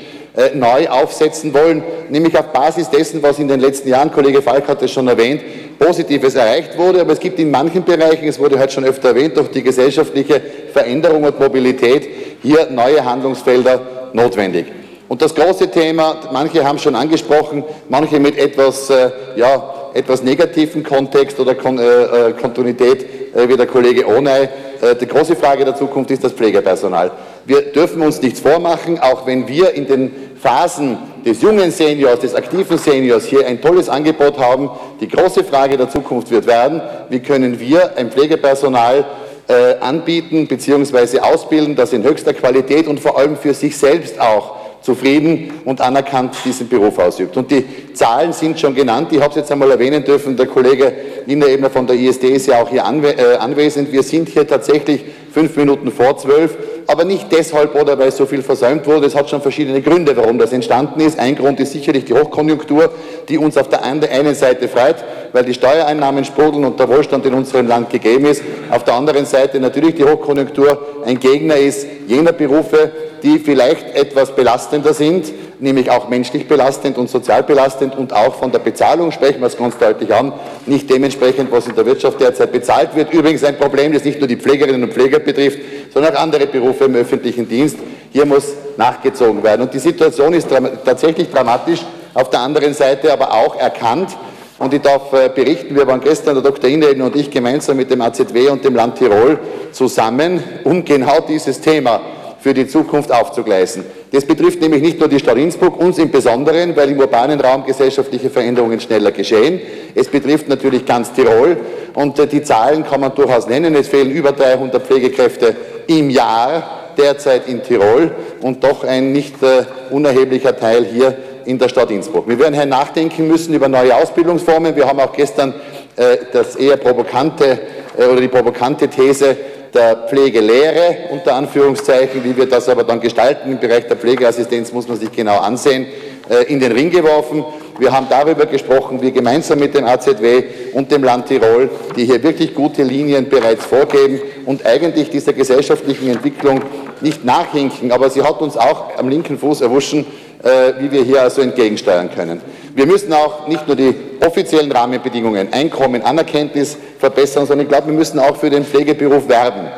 neu aufsetzen wollen, nämlich auf Basis dessen, was in den letzten Jahren, Kollege Falk hat es schon erwähnt, Positives erreicht wurde, aber es gibt in manchen Bereichen, es wurde heute schon öfter erwähnt, durch die gesellschaftliche Veränderung und Mobilität hier neue Handlungsfelder notwendig. Und das große Thema, manche haben schon angesprochen, manche mit etwas, äh, ja, etwas negativen Kontext oder Kon äh, äh Kontinuität, äh, wie der Kollege Ohnei. Äh, die große Frage der Zukunft ist das Pflegepersonal. Wir dürfen uns nichts vormachen, auch wenn wir in den Phasen des jungen Seniors, des aktiven Seniors hier ein tolles Angebot haben. Die große Frage der Zukunft wird werden, wie können wir ein Pflegepersonal äh, anbieten bzw. ausbilden, das in höchster Qualität und vor allem für sich selbst auch zufrieden und anerkannt diesen Beruf ausübt. Und die Zahlen sind schon genannt. Ich habe es jetzt einmal erwähnen dürfen. Der Kollege Wiener Ebner von der ISD ist ja auch hier äh, anwesend. Wir sind hier tatsächlich fünf Minuten vor zwölf, aber nicht deshalb oder weil so viel versäumt wurde. Es hat schon verschiedene Gründe, warum das entstanden ist. Ein Grund ist sicherlich die Hochkonjunktur, die uns auf der einen Seite freut, weil die Steuereinnahmen sprudeln und der Wohlstand in unserem Land gegeben ist. Auf der anderen Seite natürlich die Hochkonjunktur ein Gegner ist jener Berufe, die vielleicht etwas belastender sind, nämlich auch menschlich belastend und sozial belastend und auch von der Bezahlung, sprechen wir es ganz deutlich an, nicht dementsprechend, was in der Wirtschaft derzeit bezahlt wird. Übrigens ein Problem, das nicht nur die Pflegerinnen und Pfleger betrifft, sondern auch andere Berufe im öffentlichen Dienst. Hier muss nachgezogen werden. Und die Situation ist tatsächlich dramatisch, auf der anderen Seite aber auch erkannt. Und ich darf äh, berichten, wir waren gestern, der Dr. Ineden und ich gemeinsam mit dem AZW und dem Land Tirol zusammen, um genau dieses Thema für die Zukunft aufzugleisen. Das betrifft nämlich nicht nur die Stadt Innsbruck, uns im Besonderen, weil im urbanen Raum gesellschaftliche Veränderungen schneller geschehen. Es betrifft natürlich ganz Tirol und äh, die Zahlen kann man durchaus nennen. Es fehlen über 300 Pflegekräfte im Jahr derzeit in Tirol und doch ein nicht äh, unerheblicher Teil hier in der Stadt Innsbruck. Wir werden hier nachdenken müssen über neue Ausbildungsformen. Wir haben auch gestern äh, das eher provokante oder die provokante These der Pflegelehre, unter Anführungszeichen, wie wir das aber dann gestalten im Bereich der Pflegeassistenz, muss man sich genau ansehen, äh, in den Ring geworfen. Wir haben darüber gesprochen, wir gemeinsam mit dem AZW und dem Land Tirol, die hier wirklich gute Linien bereits vorgeben und eigentlich dieser gesellschaftlichen Entwicklung nicht nachhinken, aber sie hat uns auch am linken Fuß erwuschen, äh, wie wir hier also entgegensteuern können. Wir müssen auch nicht nur die offiziellen Rahmenbedingungen, Einkommen, Anerkenntnis verbessern, sondern ich glaube, wir müssen auch für den Pflegeberuf werben.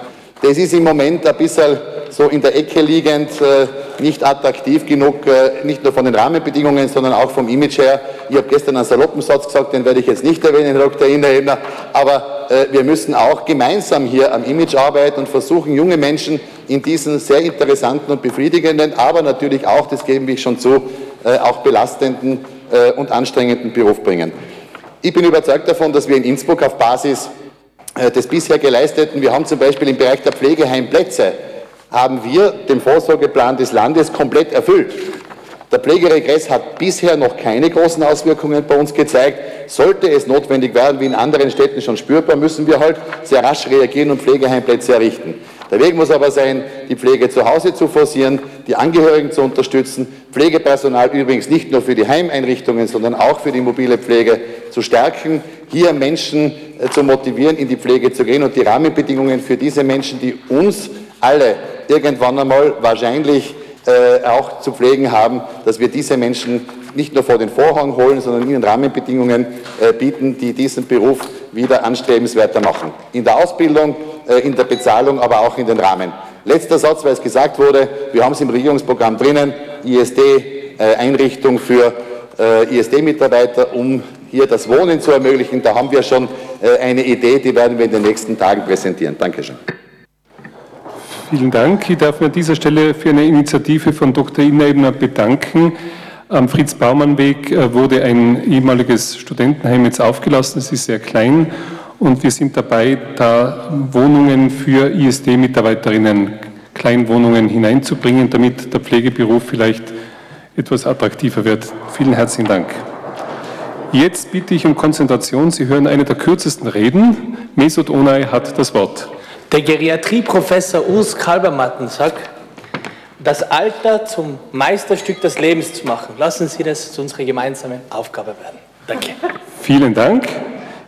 Das ist im Moment ein bisschen so in der Ecke liegend, äh, nicht attraktiv genug, äh, nicht nur von den Rahmenbedingungen, sondern auch vom Image her. Ich habe gestern einen saloppen Satz gesagt, den werde ich jetzt nicht erwähnen, Dr. Innerebner, aber äh, wir müssen auch gemeinsam hier am Image arbeiten und versuchen, junge Menschen in diesen sehr interessanten und befriedigenden, aber natürlich auch, das geben wir schon zu, auch belastenden und anstrengenden Beruf bringen. Ich bin überzeugt davon, dass wir in Innsbruck auf Basis des bisher geleisteten, wir haben zum Beispiel im Bereich der Pflegeheimplätze, haben wir den Vorsorgeplan des Landes komplett erfüllt. Der Pflegeregress hat bisher noch keine großen Auswirkungen bei uns gezeigt. Sollte es notwendig werden, wie in anderen Städten schon spürbar, müssen wir halt sehr rasch reagieren und Pflegeheimplätze errichten. Der Weg muss aber sein, die Pflege zu Hause zu forcieren, die Angehörigen zu unterstützen, Pflegepersonal übrigens nicht nur für die Heimeinrichtungen, sondern auch für die mobile Pflege zu stärken, hier Menschen äh, zu motivieren, in die Pflege zu gehen und die Rahmenbedingungen für diese Menschen, die uns alle irgendwann einmal wahrscheinlich äh, auch zu pflegen haben, dass wir diese Menschen nicht nur vor den Vorhang holen, sondern ihnen Rahmenbedingungen äh, bieten, die diesen Beruf wieder anstrebenswerter machen. In der Ausbildung, äh, in der Bezahlung, aber auch in den Rahmen. Letzter Satz, weil es gesagt wurde, wir haben es im Regierungsprogramm drinnen, ISD-Einrichtung für äh, ISD-Mitarbeiter, um hier das Wohnen zu ermöglichen. Da haben wir schon äh, eine Idee, die werden wir in den nächsten Tagen präsentieren. Dankeschön. Vielen Dank. Ich darf mich an dieser Stelle für eine Initiative von Dr. Inneibner bedanken. Am Fritz-Baumann-Weg wurde ein ehemaliges Studentenheim jetzt aufgelassen. Es ist sehr klein und wir sind dabei, da Wohnungen für ISD-Mitarbeiterinnen, Kleinwohnungen hineinzubringen, damit der Pflegeberuf vielleicht etwas attraktiver wird. Vielen herzlichen Dank. Jetzt bitte ich um Konzentration. Sie hören eine der kürzesten Reden. Mesut Onay hat das Wort. Der Geriatrieprofessor Urs Kalbermatten sagt, das Alter zum Meisterstück des Lebens zu machen. Lassen Sie das zu unserer gemeinsamen Aufgabe werden. Danke. *laughs* Vielen Dank.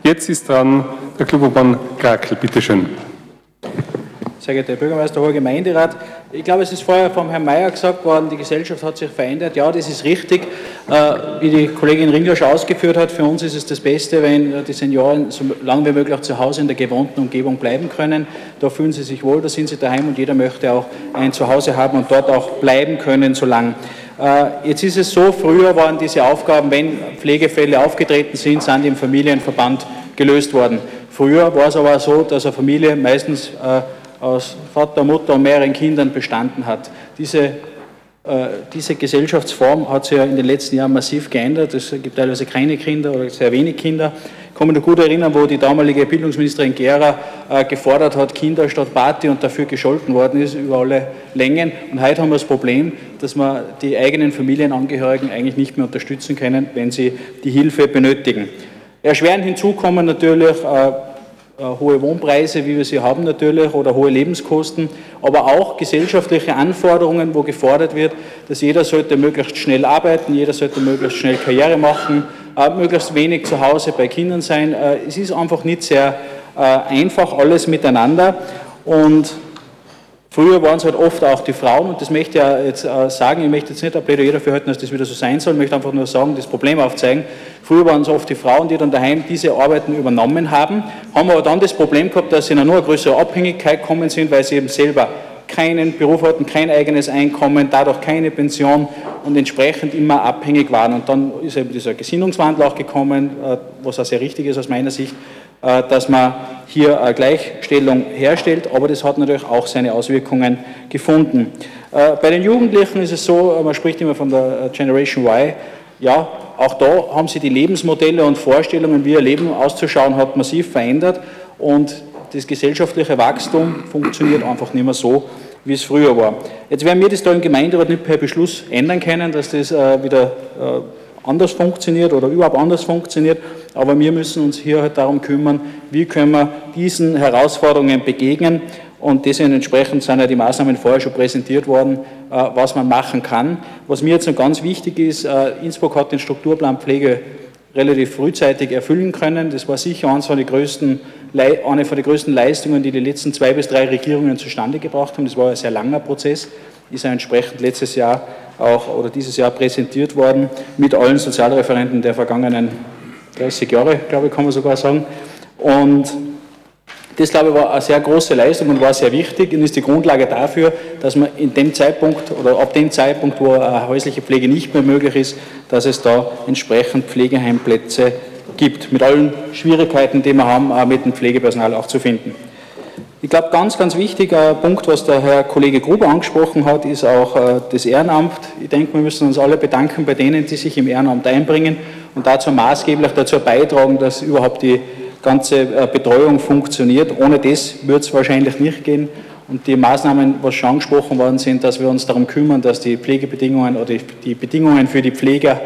Jetzt ist dran der Klubobmann Krakel. Bitte schön. Sehr geehrter Herr Bürgermeister, hoher Gemeinderat, ich glaube, es ist vorher vom Herrn Mayer gesagt worden, die Gesellschaft hat sich verändert. Ja, das ist richtig. Äh, wie die Kollegin Ringler schon ausgeführt hat, für uns ist es das Beste, wenn die Senioren so lange wie möglich zu Hause in der gewohnten Umgebung bleiben können. Da fühlen sie sich wohl, da sind sie daheim und jeder möchte auch ein Zuhause haben und dort auch bleiben können, so lange. Äh, jetzt ist es so, früher waren diese Aufgaben, wenn Pflegefälle aufgetreten sind, sind im Familienverband gelöst worden. Früher war es aber so, dass eine Familie meistens äh, aus Vater, Mutter und mehreren Kindern bestanden hat. Diese, äh, diese Gesellschaftsform hat sich ja in den letzten Jahren massiv geändert. Es gibt teilweise keine Kinder oder sehr wenig Kinder. kann mich noch gut erinnern, wo die damalige Bildungsministerin Gera äh, gefordert hat, Kinder statt Party und dafür gescholten worden ist über alle Längen. Und heute haben wir das Problem, dass wir die eigenen Familienangehörigen eigentlich nicht mehr unterstützen können, wenn sie die Hilfe benötigen. Erschwerend hinzu kommen natürlich äh, hohe Wohnpreise, wie wir sie haben natürlich, oder hohe Lebenskosten, aber auch gesellschaftliche Anforderungen, wo gefordert wird, dass jeder sollte möglichst schnell arbeiten, jeder sollte möglichst schnell Karriere machen, äh, möglichst wenig zu Hause bei Kindern sein. Äh, es ist einfach nicht sehr einfach alles miteinander und Früher waren es halt oft auch die Frauen, und das möchte ich ja jetzt äh, sagen, ich möchte jetzt nicht ein Plädoyer dafür halten, dass das wieder so sein soll, ich möchte einfach nur sagen, das Problem aufzeigen. Früher waren es oft die Frauen, die dann daheim diese Arbeiten übernommen haben, haben aber dann das Problem gehabt, dass sie in eine nur größere Abhängigkeit gekommen sind, weil sie eben selber keinen Beruf hatten, kein eigenes Einkommen, dadurch keine Pension und entsprechend immer abhängig waren. Und dann ist eben dieser Gesinnungswandel auch gekommen, äh, was auch sehr richtig ist aus meiner Sicht, dass man hier eine Gleichstellung herstellt, aber das hat natürlich auch seine Auswirkungen gefunden. Äh, bei den Jugendlichen ist es so, man spricht immer von der Generation Y, ja, auch da haben sich die Lebensmodelle und Vorstellungen, wie ihr Leben auszuschauen hat, massiv verändert und das gesellschaftliche Wachstum funktioniert einfach nicht mehr so, wie es früher war. Jetzt werden wir das da im Gemeinderat nicht per Beschluss ändern können, dass das äh, wieder anders funktioniert oder überhaupt anders funktioniert. Aber wir müssen uns hier halt darum kümmern, wie können wir diesen Herausforderungen begegnen. Und deswegen entsprechend sind ja die Maßnahmen vorher schon präsentiert worden, äh, was man machen kann. Was mir jetzt noch ganz wichtig ist, äh, Innsbruck hat den Strukturplan Pflege relativ frühzeitig erfüllen können. Das war sicher eines von den größten, eine von den größten Leistungen, die die letzten zwei bis drei Regierungen zustande gebracht haben. Das war ein sehr langer Prozess, ist ja entsprechend letztes Jahr auch oder dieses Jahr präsentiert worden mit allen Sozialreferenten der vergangenen 30 Jahre, glaube ich, kann man sogar sagen. Und das, glaube ich, war eine sehr große Leistung und war sehr wichtig und ist die Grundlage dafür, dass man in dem Zeitpunkt oder ab dem Zeitpunkt, wo eine häusliche Pflege nicht mehr möglich ist, dass es da entsprechend Pflegeheimplätze gibt, mit allen Schwierigkeiten, die wir haben, auch mit dem Pflegepersonal auch zu finden. Ich glaube, ganz, ganz wichtiger Punkt, was der Herr Kollege Gruber angesprochen hat, ist auch äh, das Ehrenamt. Ich denke, wir müssen uns alle bedanken bei denen, die sich im Ehrenamt einbringen und dazu maßgeblich dazu beitragen, dass überhaupt die ganze äh, Betreuung funktioniert. Ohne das wird es wahrscheinlich nicht gehen. Und die Maßnahmen, was schon angesprochen worden sind, dass wir uns darum kümmern, dass die Pflegebedingungen oder die Bedingungen für die Pfleger,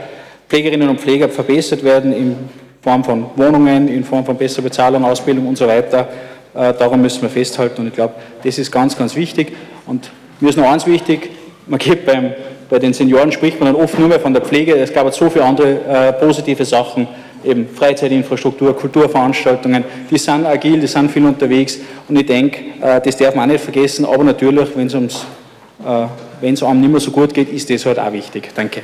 Pflegerinnen und Pfleger verbessert werden in Form von Wohnungen, in Form von besserer Bezahlung, Ausbildung und so weiter äh, daran müssen wir festhalten und ich glaube, das ist ganz, ganz wichtig. Und mir ist noch eins wichtig, man geht beim, bei den Senioren spricht man dann oft nur mehr von der Pflege, es gab so viele andere äh, positive Sachen, eben Freizeitinfrastruktur, Kulturveranstaltungen, die sind agil, die sind viel unterwegs und ich denke, äh, das darf man auch nicht vergessen, aber natürlich, wenn es ums, äh, wenn es einem nicht mehr so gut geht, ist das halt auch wichtig. Danke.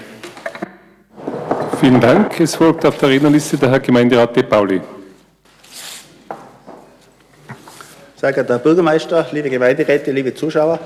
Vielen Dank. Es folgt auf der Rednerliste der Herr Gemeinderat De Pauli. Sehr geehrter Herr Bürgermeister, liebe Gemeinderäte, liebe Zuschauer.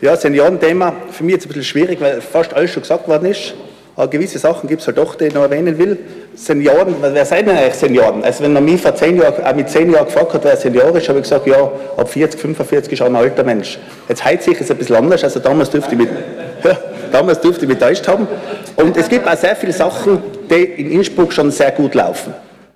Ja, Seniorenthema, für mich jetzt ein bisschen schwierig, weil fast alles schon gesagt worden ist. Aber gewisse Sachen gibt es halt doch, die ich noch erwähnen will. Senioren, wer seid denn eigentlich Senioren? Also wenn man mich vor zehn Jahren, auch mit zehn Jahren gefragt hat, wer seniorisch, habe ich gesagt, ja, ab 40, 45 ist auch ein alter Mensch. Jetzt heute sich es ein bisschen anders, also damals dürfte ich mich, *laughs* ja, damals dürfte ich mich täuscht haben. Und es gibt auch sehr viele Sachen, die in Innsbruck schon sehr gut laufen.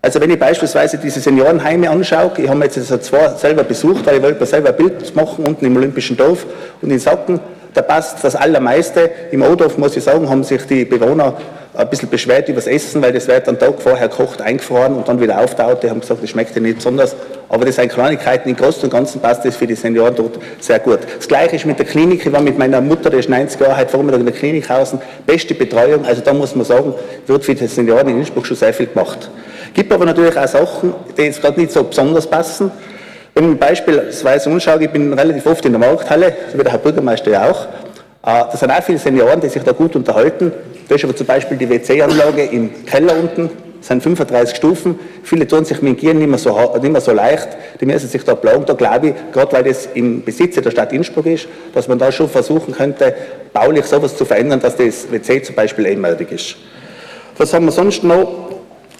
Also wenn ich beispielsweise diese Seniorenheime anschaue, ich habe jetzt also zwei selber besucht, weil ich wollte mir selber ein Bild machen unten im Olympischen Dorf und in Sacken, da passt das Allermeiste. Im Odorf, muss ich sagen, haben sich die Bewohner ein bisschen beschwert über das Essen, weil das wird am Tag vorher kocht, eingefroren und dann wieder auftaut. Die haben gesagt, das schmeckt ja nicht besonders. Aber das sind Kleinigkeiten. Im Großen und Ganzen passt das für die Senioren dort sehr gut. Das Gleiche ist mit der Klinik. Ich war mit meiner Mutter, die ist 90 Jahre heute Vormittag in der Klinik hausen. Beste Betreuung. Also da muss man sagen, wird für die Senioren in Innsbruck schon sehr viel gemacht. Gibt aber natürlich auch Sachen, die jetzt gerade nicht so besonders passen. Wenn ich mir beispielsweise anschaue, ich bin relativ oft in der Markthalle, so wie der Herr Bürgermeister ja auch, äh, da sind auch viele Senioren, die sich da gut unterhalten. Da ist aber zum Beispiel die WC-Anlage im Keller unten, das sind 35 Stufen. Viele tun sich mit Gieren nicht mehr so, nicht mehr so leicht. Die müssen sich da plagen. Da glaube ich, gerade weil das im Besitz der Stadt Innsbruck ist, dass man da schon versuchen könnte, baulich sowas zu verändern, dass das WC zum Beispiel ebenmäßig ist. Was haben wir sonst noch?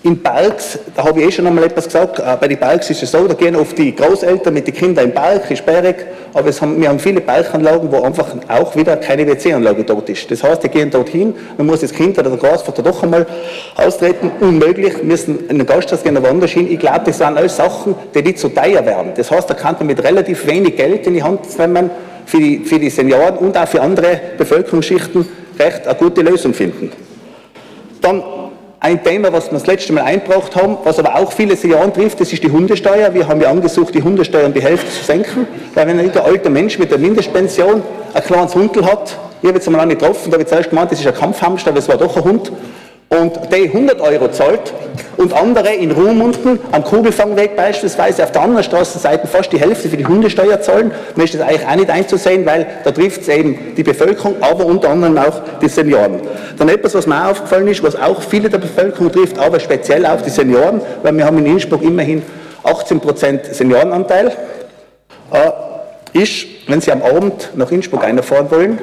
In Parks, da habe ich eh schon einmal etwas gesagt, äh, bei den Parks ist es so, da gehen oft die Großeltern mit den Kindern im Park, ist sperrig, aber haben, wir haben viele Parkanlagen, wo einfach auch wieder keine WC-Anlage dort ist. Das heißt, die gehen dorthin, man muss das Kind oder der Großvater doch einmal austreten, unmöglich, müssen in den Gasthaus gehen, woanders hin. Ich glaube, das sind alles Sachen, die nicht so teuer werden. Das heißt, da kann man mit relativ wenig Geld in die Hand nehmen, für die, für die Senioren und auch für andere Bevölkerungsschichten recht eine gute Lösung finden. Dann ein Thema, was wir das letzte Mal eingebracht haben, was aber auch viele Senioren trifft, das ist die Hundesteuer. Wir haben ja angesucht, die Hundesteuer um die Hälfte zu senken, weil wenn ein alter Mensch mit der Mindestpension ein kleines Hundel hat, ich habe jetzt einmal einen getroffen, da habe ich zuerst gemeint, das ist ein Kampfhamster, aber es war doch ein Hund, und der 100 Euro zahlt und andere in Ruhmunden am Kugelfangweg beispielsweise auf der anderen Straßenseite fast die Hälfte für die Hundesteuer zahlen, dann ist das eigentlich auch nicht einzusehen, weil da trifft es eben die Bevölkerung, aber unter anderem auch die Senioren. Dann etwas, was mir aufgefallen ist, was auch viele der Bevölkerung trifft, aber speziell auch die Senioren, weil wir haben in Innsbruck immerhin 18 Prozent Seniorenanteil, äh, ist, wenn Sie am Abend nach Innsbruck einfahren wollen,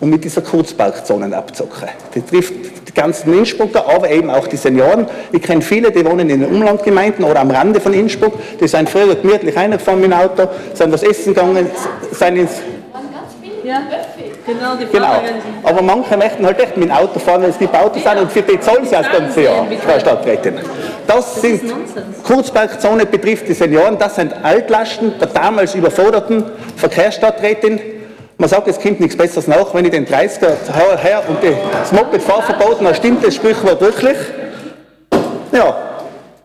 um mit dieser Kurzparkzonen abzocken. Die trifft die ganzen Innsbrucker, aber eben auch die Senioren. Ich kenne viele, die wohnen in den Umlandgemeinden oder am Rande von Innsbruck, die sind früher gemütlich reingefahren mit dem Auto, sind was essen gegangen, sind ins... Ja, genau, die genau. Aber manche möchten halt echt mit dem Auto fahren, wenn es nicht Autos sind und für die zahlen sie das ganze Jahr, Frau Stadträtin. Das sind, Kurzparkzone betrifft die Senioren, das sind Altlasten der damals überforderten Verkehrsstadträtin, man sagt, es kommt nichts Besseres nach, wenn ich den 30er her und das Moped fahrverboten dann stimmt das Sprichwort wirklich. Ja,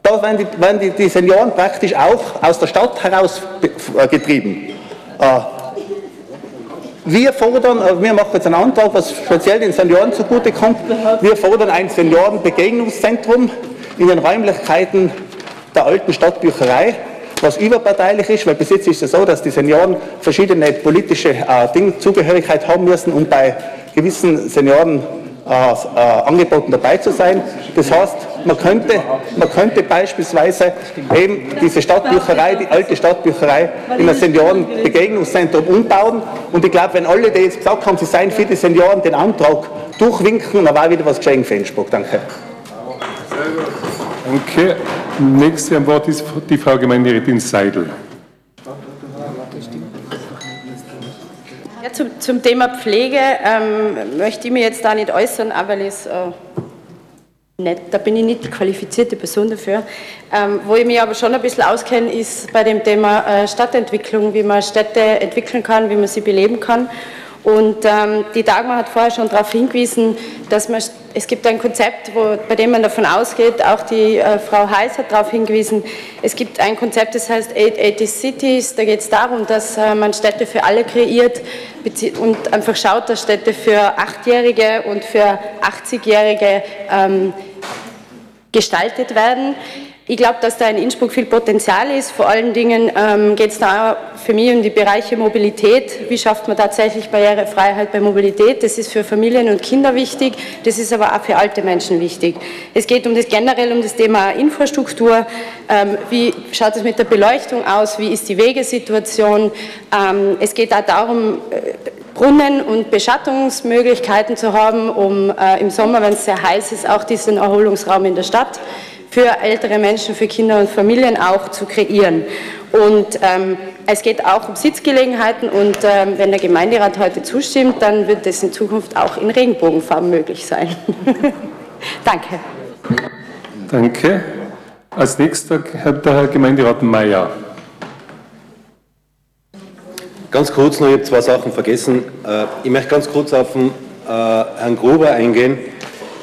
da werden die, werden die, die Senioren praktisch auch aus der Stadt heraus äh. Äh, wir fordern, äh, wir machen jetzt einen Antrag, was speziell den Senioren zugute kommt. Wir fordern ein Seniorenbegegnungszentrum in den Räumlichkeiten der alten Stadtbücherei was überparteilich ist, weil bis jetzt ist es so, dass die Senioren verschiedene politische äh, Dinge, Zugehörigkeit haben müssen, um bei gewissen Senioren äh, äh, Angeboten dabei zu sein. Das heißt, man könnte, man könnte beispielsweise eben diese Stadtbücherei, die alte Stadtbücherei, in ein Seniorenbegegnungszentrum umbauen. Und ich glaube, wenn alle, die jetzt gesagt haben, sie seien für die Senioren, den Antrag durchwinken, dann war wieder was geschenkt für Innsbruck. Danke. Danke. Nächste am Wort ist die Frau Gemeinderätin Seidel. Ja, zum, zum, Thema Pflege ähm, möchte ich mich jetzt da nicht äußern, aber es, äh, nicht, da bin ich nicht die qualifizierte Person dafür. Ähm, wo ich mich aber schon ein bisschen auskenne, ist bei dem Thema äh, Stadtentwicklung, wie man Städte entwickeln kann, wie man sie beleben kann. Und ähm, die Dagmar hat vorher schon darauf hingewiesen, dass man, es gibt ein Konzept, wo, bei dem man davon ausgeht, auch die äh, Frau Heiß hat darauf hingewiesen, es gibt ein Konzept, das heißt 880 Cities, da geht es darum, dass äh, man Städte für alle kreiert und einfach schaut, dass Städte für Achtjährige und für 80-Jährige ähm, gestaltet werden. Ich glaube, dass da in Innsbruck viel Potenzial ist. Vor allen Dingen ähm, geht es da für mich um die Bereiche Mobilität. Wie schafft man tatsächlich Barrierefreiheit bei Mobilität? Das ist für Familien und Kinder wichtig. Das ist aber auch für alte Menschen wichtig. Es geht um das generell um das Thema Infrastruktur. Ähm, wie schaut es mit der Beleuchtung aus? Wie ist die Wegesituation? Ähm, es geht auch darum, äh, Brunnen und Beschattungsmöglichkeiten zu haben, um äh, im Sommer, wenn es sehr heiß ist, auch diesen Erholungsraum in der Stadt für ältere Menschen, für Kinder und Familien auch zu kreieren. Und ähm, es geht auch um Sitzgelegenheiten und ähm, wenn der Gemeinderat heute zustimmt, dann wird es in Zukunft auch in Regenbogenfarben möglich sein. *laughs* Danke. Danke. Als nächster hat der Herr Gemeinderat Mayer. Ganz kurz noch, ich habe zwei Sachen vergessen. Äh, ich möchte ganz kurz auf den äh, Herrn Gruber eingehen.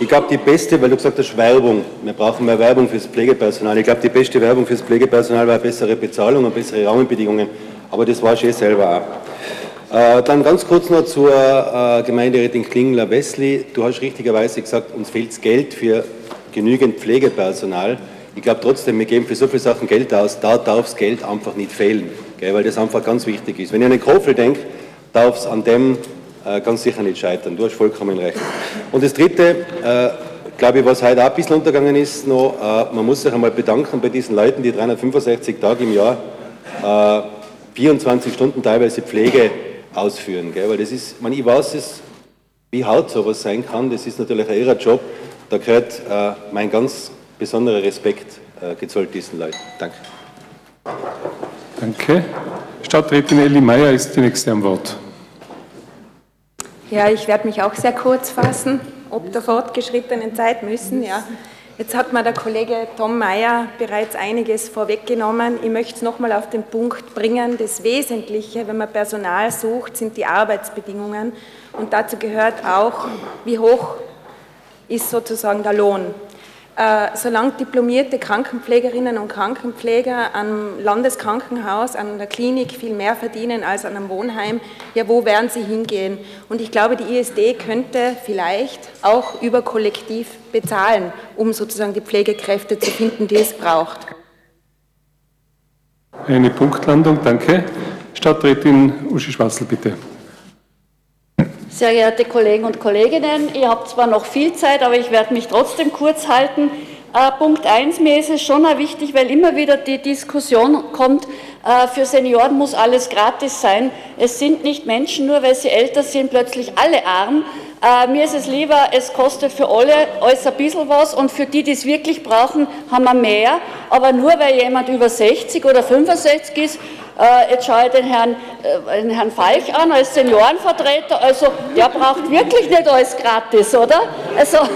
Ich glaube, die beste, weil du gesagt hast, Werbung. Wir brauchen mehr Werbung fürs Pflegepersonal. Ich glaube, die beste Werbung fürs Pflegepersonal war bessere Bezahlung und bessere Rahmenbedingungen. Aber das war ich eh selber auch. Äh, dann ganz kurz noch zur äh, Gemeinderätin Klingler-Wessli. Du hast richtigerweise gesagt, uns fehlt Geld für genügend Pflegepersonal. Ich glaube trotzdem, wir geben für so viele Sachen Geld aus, da darf das Geld einfach nicht fehlen, gell, weil das einfach ganz wichtig ist. Wenn ich an den Kofel denke, darf es an dem ganz sicher nicht scheitern. Du hast vollkommen recht. Und das Dritte, äh, glaube ich, was heute auch ein bisschen untergegangen ist, noch, äh, man muss sich einmal bedanken bei diesen Leuten, die 365 Tage im Jahr 24 Stunden teilweise Pflege ausführen. Gell? Weil das ist, man, ich weiß es, wie hart sowas sein kann, das ist natürlich auch ihrer Job. Da gehört mein ganz besonderer Respekt äh, gezollt diesen Leuten. Danke. Danke. Stadträtin Elli Meyer ist die nächste am Wort. Ja, ich werde mich auch sehr kurz fassen, ob der fortgeschrittenen Zeit müssen. Ja. Jetzt hat mir der Kollege Tom Mayer bereits einiges vorweggenommen. Ich möchte es nochmal auf den Punkt bringen. Das Wesentliche, wenn man Personal sucht, sind die Arbeitsbedingungen. Und dazu gehört auch, wie hoch ist sozusagen der Lohn. Äh, solange diplomierte Krankenpflegerinnen und Krankenpfleger am Landeskrankenhaus, an der Klinik viel mehr verdienen als an einem Wohnheim, ja, wo werden sie hingehen? Und ich glaube, die ISD könnte vielleicht auch über Kollektiv bezahlen, um sozusagen die Pflegekräfte zu finden, die es braucht. Eine Punktlandung, danke. Stadträtin Uschi Schwarzel, bitte. Sehr geehrte Kollegen und Kolleginnen, ihr habt zwar noch viel Zeit, aber ich werde mich trotzdem kurz halten. Äh, Punkt 1, mir ist es schon wichtig, weil immer wieder die Diskussion kommt, äh, für Senioren muss alles gratis sein. Es sind nicht Menschen, nur weil sie älter sind, plötzlich alle arm. Äh, mir ist es lieber, es kostet für alle alles ein bisschen was und für die, die es wirklich brauchen, haben wir mehr. Aber nur weil jemand über 60 oder 65 ist, äh, jetzt schaue ich den Herrn, äh, den Herrn Falch an als Seniorenvertreter. Also der braucht wirklich nicht alles gratis, oder? Also *laughs* äh,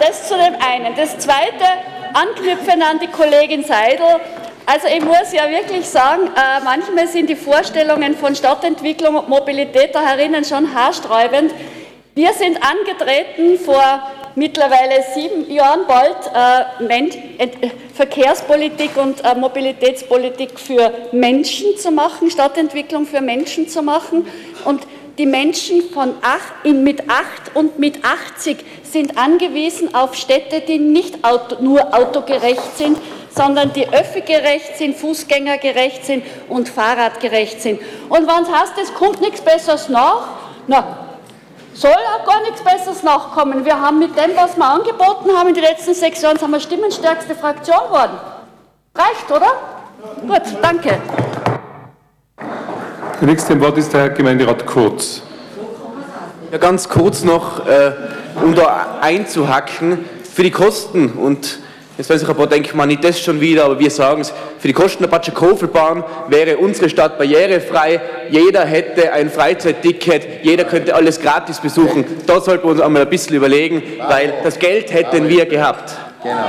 das zu dem einen. Das zweite, anknüpfend an die Kollegin Seidel. Also ich muss ja wirklich sagen, äh, manchmal sind die Vorstellungen von Stadtentwicklung und Mobilität da herinnen schon haarsträubend. Wir sind angetreten vor mittlerweile sieben Jahren bald äh, Verkehrspolitik und äh, Mobilitätspolitik für Menschen zu machen, Stadtentwicklung für Menschen zu machen. Und die Menschen von acht, mit 8 und mit 80 sind angewiesen auf Städte, die nicht auto, nur autogerecht sind, sondern die öffigerecht sind, fußgängergerecht sind und fahrradgerecht sind. Und wenn es heißt, es kommt nichts Besseres nach, na, soll auch gar nichts Besseres nachkommen. Wir haben mit dem, was wir angeboten haben in den letzten sechs Jahren, sind wir stimmenstärkste Fraktion geworden. Reicht, oder? Gut, danke. Der nächste im Wort ist der Herr Gemeinderat Kurz. Ja, ganz kurz noch, äh, um da einzuhacken, für die Kosten und Jetzt werden sich ein paar denken, man nicht das schon wieder, aber wir sagen es, für die Kosten der Batschikofelbahn wäre unsere Stadt barrierefrei, jeder hätte ein Freizeitticket, jeder könnte alles gratis besuchen. Da sollten wir uns einmal ein bisschen überlegen, weil das Geld hätten wir gehabt. Genau.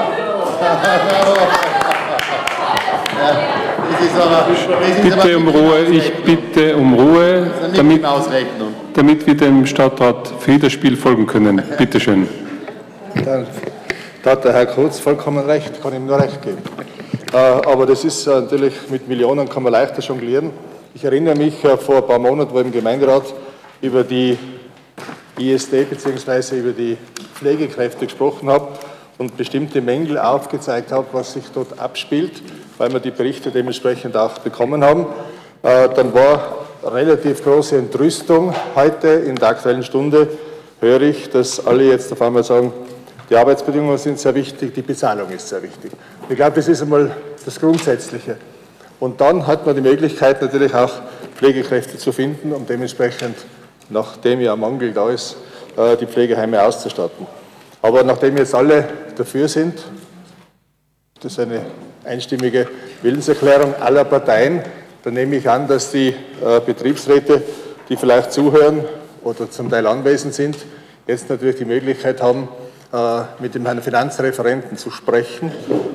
bitte um Ruhe, ich bitte um Ruhe, damit, damit wir dem Stadtrat Federspiel folgen können. Bitte schön. Da hat der Herr Kurz vollkommen recht, kann ihm nur recht geben. Äh, aber das ist äh, natürlich, mit Millionen kann man leichter jonglieren. Ich erinnere mich äh, vor ein paar Monaten, wo ich im Gemeinderat über die ISD bzw. über die Pflegekräfte gesprochen habe und bestimmte Mängel aufgezeigt habe, was sich dort abspielt, weil wir die Berichte dementsprechend auch bekommen haben. Dann war relativ große Entrüstung. Heute in der Aktuellen Stunde höre ich, dass alle jetzt auf einmal sagen, die Arbeitsbedingungen sind sehr wichtig, die Bezahlung ist sehr wichtig. Ich glaube, das ist einmal das Grundsätzliche. Und dann hat man die Möglichkeit natürlich auch Pflegekräfte zu finden, um dementsprechend, nachdem ja Mangel da ist, äh, die Pflegeheime auszustatten. Aber nachdem jetzt alle dafür sind, das ist eine einstimmige Willenserklärung aller Parteien, dann nehme ich an, dass die äh, Betriebsräte, die vielleicht zuhören oder zum Teil anwesend sind, jetzt natürlich die Möglichkeit haben, mit dem Herrn Finanzreferenten zu sprechen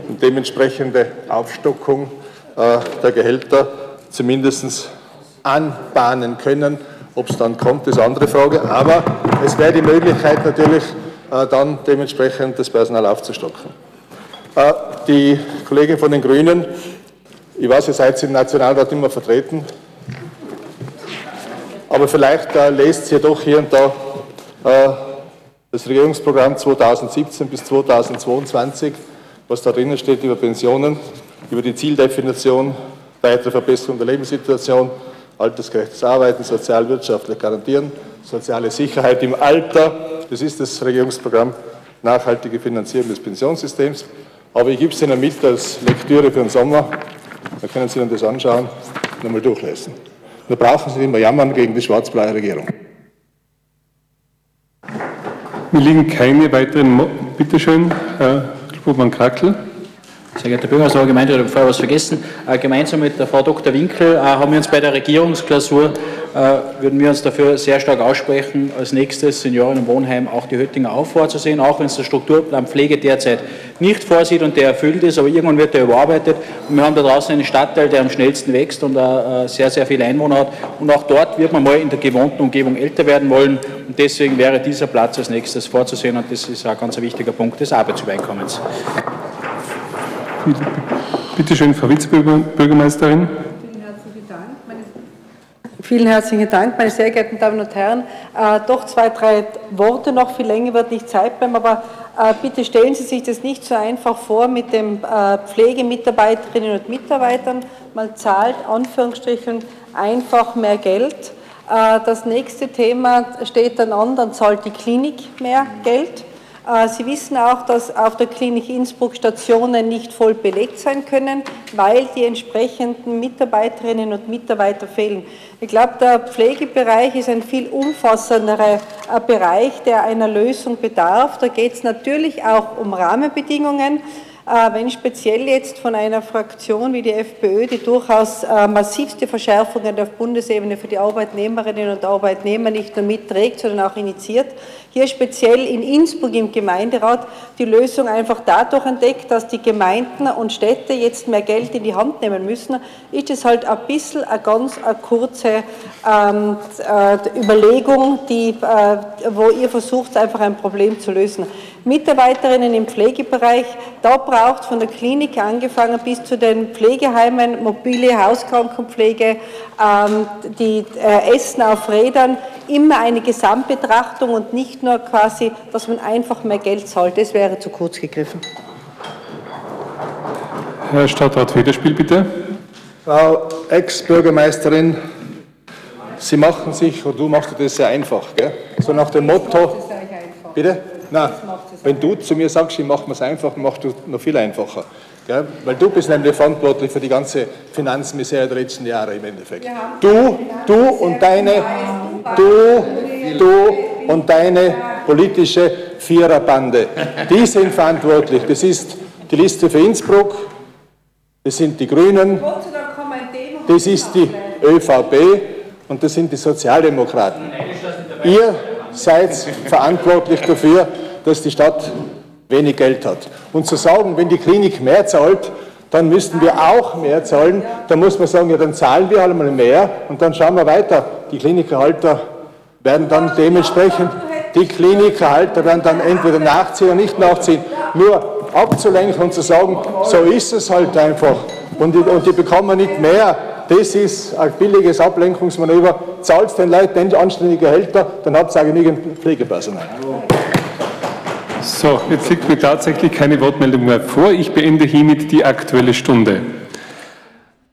und dementsprechende Aufstockung äh, der Gehälter zumindest anbahnen können. Ob es dann kommt, ist eine andere Frage. Aber es wäre die Möglichkeit natürlich, äh, dann dementsprechend das Personal aufzustocken. Die Kollegin von den Grünen, ich weiß, ihr seid im Nationalrat immer vertreten, aber vielleicht lest ihr doch hier und da das Regierungsprogramm 2017 bis 2022, was da drinnen steht über Pensionen, über die Zieldefinition, weitere Verbesserung der Lebenssituation, altersgerechtes Arbeiten, sozialwirtschaftlich garantieren, soziale Sicherheit im Alter. Das ist das Regierungsprogramm nachhaltige Finanzierung des Pensionssystems. Aber ich gebe es Ihnen mit als Lektüre für den Sommer. Da können Sie sich das anschauen und einmal durchlesen. Da brauchen Sie nicht mehr jammern gegen die schwarz-blaue Regierung. Mir liegen keine weiteren. Mo Bitte schön, Herr Spurmann-Krakel. Sehr geehrter Bürgermeister, Allgemeinrat, ich habe vorher was vergessen. Äh, gemeinsam mit der Frau Dr. Winkel äh, haben wir uns bei der Regierungsklausur, äh, würden wir uns dafür sehr stark aussprechen, als nächstes Senioren- und Wohnheim auch die Höttinger auch vorzusehen, auch wenn es der Strukturplan Pflege derzeit nicht vorsieht und der erfüllt ist, aber irgendwann wird der überarbeitet. Und wir haben da draußen einen Stadtteil, der am schnellsten wächst und sehr, sehr viele Einwohner hat. Und auch dort wird man mal in der gewohnten Umgebung älter werden wollen. Und deswegen wäre dieser Platz als nächstes vorzusehen und das ist ein ganz wichtiger Punkt des Arbeitsübereinkommens. Bitte schön, Frau Vizebürgermeisterin. Vielen herzlichen Dank, meine sehr geehrten Damen und Herren. Äh, doch zwei, drei Worte noch, viel länger wird nicht Zeit bleiben, aber äh, bitte stellen Sie sich das nicht so einfach vor mit den äh, Pflegemitarbeiterinnen und Mitarbeitern. Man zahlt, Anführungsstrichen, einfach mehr Geld. Äh, das nächste Thema steht dann an, dann zahlt die Klinik mehr Geld. Äh, Sie wissen auch, dass auf der Klinik Innsbruck Stationen nicht voll belegt sein können, weil die entsprechenden Mitarbeiterinnen und Mitarbeiter fehlen. Ich glaube, der Pflegebereich ist ein viel umfassenderer äh, Bereich, der einer Lösung bedarf. Da geht es natürlich auch um Rahmenbedingungen. Äh, wenn speziell jetzt von einer Fraktion wie die FPÖ, die durchaus massivste Verschärfungen auf Bundesebene für die Arbeitnehmerinnen und Arbeitnehmer nicht nur mitträgt, sondern auch initiiert, hier speziell in Innsbruck im Gemeinderat die Lösung einfach dadurch entdeckt, dass die Gemeinden und Städte jetzt mehr Geld in die Hand nehmen müssen, ist es halt ein bisschen eine ganz eine kurze ähm, äh, Überlegung, die, äh, wo ihr versucht, einfach ein Problem zu lösen. Mitarbeiterinnen im Pflegebereich, da braucht von der Klinik angefangen bis zu den Pflegeheimen, mobile Hauskrankenpflege, ähm, die äh, Essen auf Rädern, immer eine Gesamtbetrachtung und nicht nur quasi, dass man einfach mehr Geld zahlt. Das wäre zu kurz gegriffen. Herr Stadtrat Federspiel, bitte. Frau Ex-Bürgermeisterin, Sie machen sich, oder du machst das sehr einfach, gell? so nach dem Motto, bitte? Nein, wenn du zu mir sagst, ich mache es einfach, machst du noch viel einfacher. Gell? Weil du bist nämlich verantwortlich für die ganze Finanzmisere der letzten Jahre im Endeffekt. Du, du und deine, du, du und deine politische Viererbande, die sind verantwortlich. Das ist die Liste für Innsbruck, das sind die Grünen, das ist die ÖVP und das sind die Sozialdemokraten. Ihr seid verantwortlich dafür, dass die Stadt wenig Geld hat. Und zu sagen, wenn die Klinik mehr zahlt, dann müssten wir auch mehr zahlen. Da muss man sagen, ja, dann zahlen wir halt mal mehr und dann schauen wir weiter. Die Klinikerhalter werden dann dementsprechend, die Klinikerhalter werden dann entweder nachziehen oder nicht nachziehen. Nur abzulenken und zu sagen, so ist es halt einfach und die, und die bekommen nicht mehr, das ist ein billiges Ablenkungsmanöver. Zahlt den Leuten anständige Gehälter, dann habt ihr auch genügend Pflegepersonal. So, jetzt liegt mir tatsächlich keine Wortmeldung mehr vor. Ich beende hiermit die Aktuelle Stunde.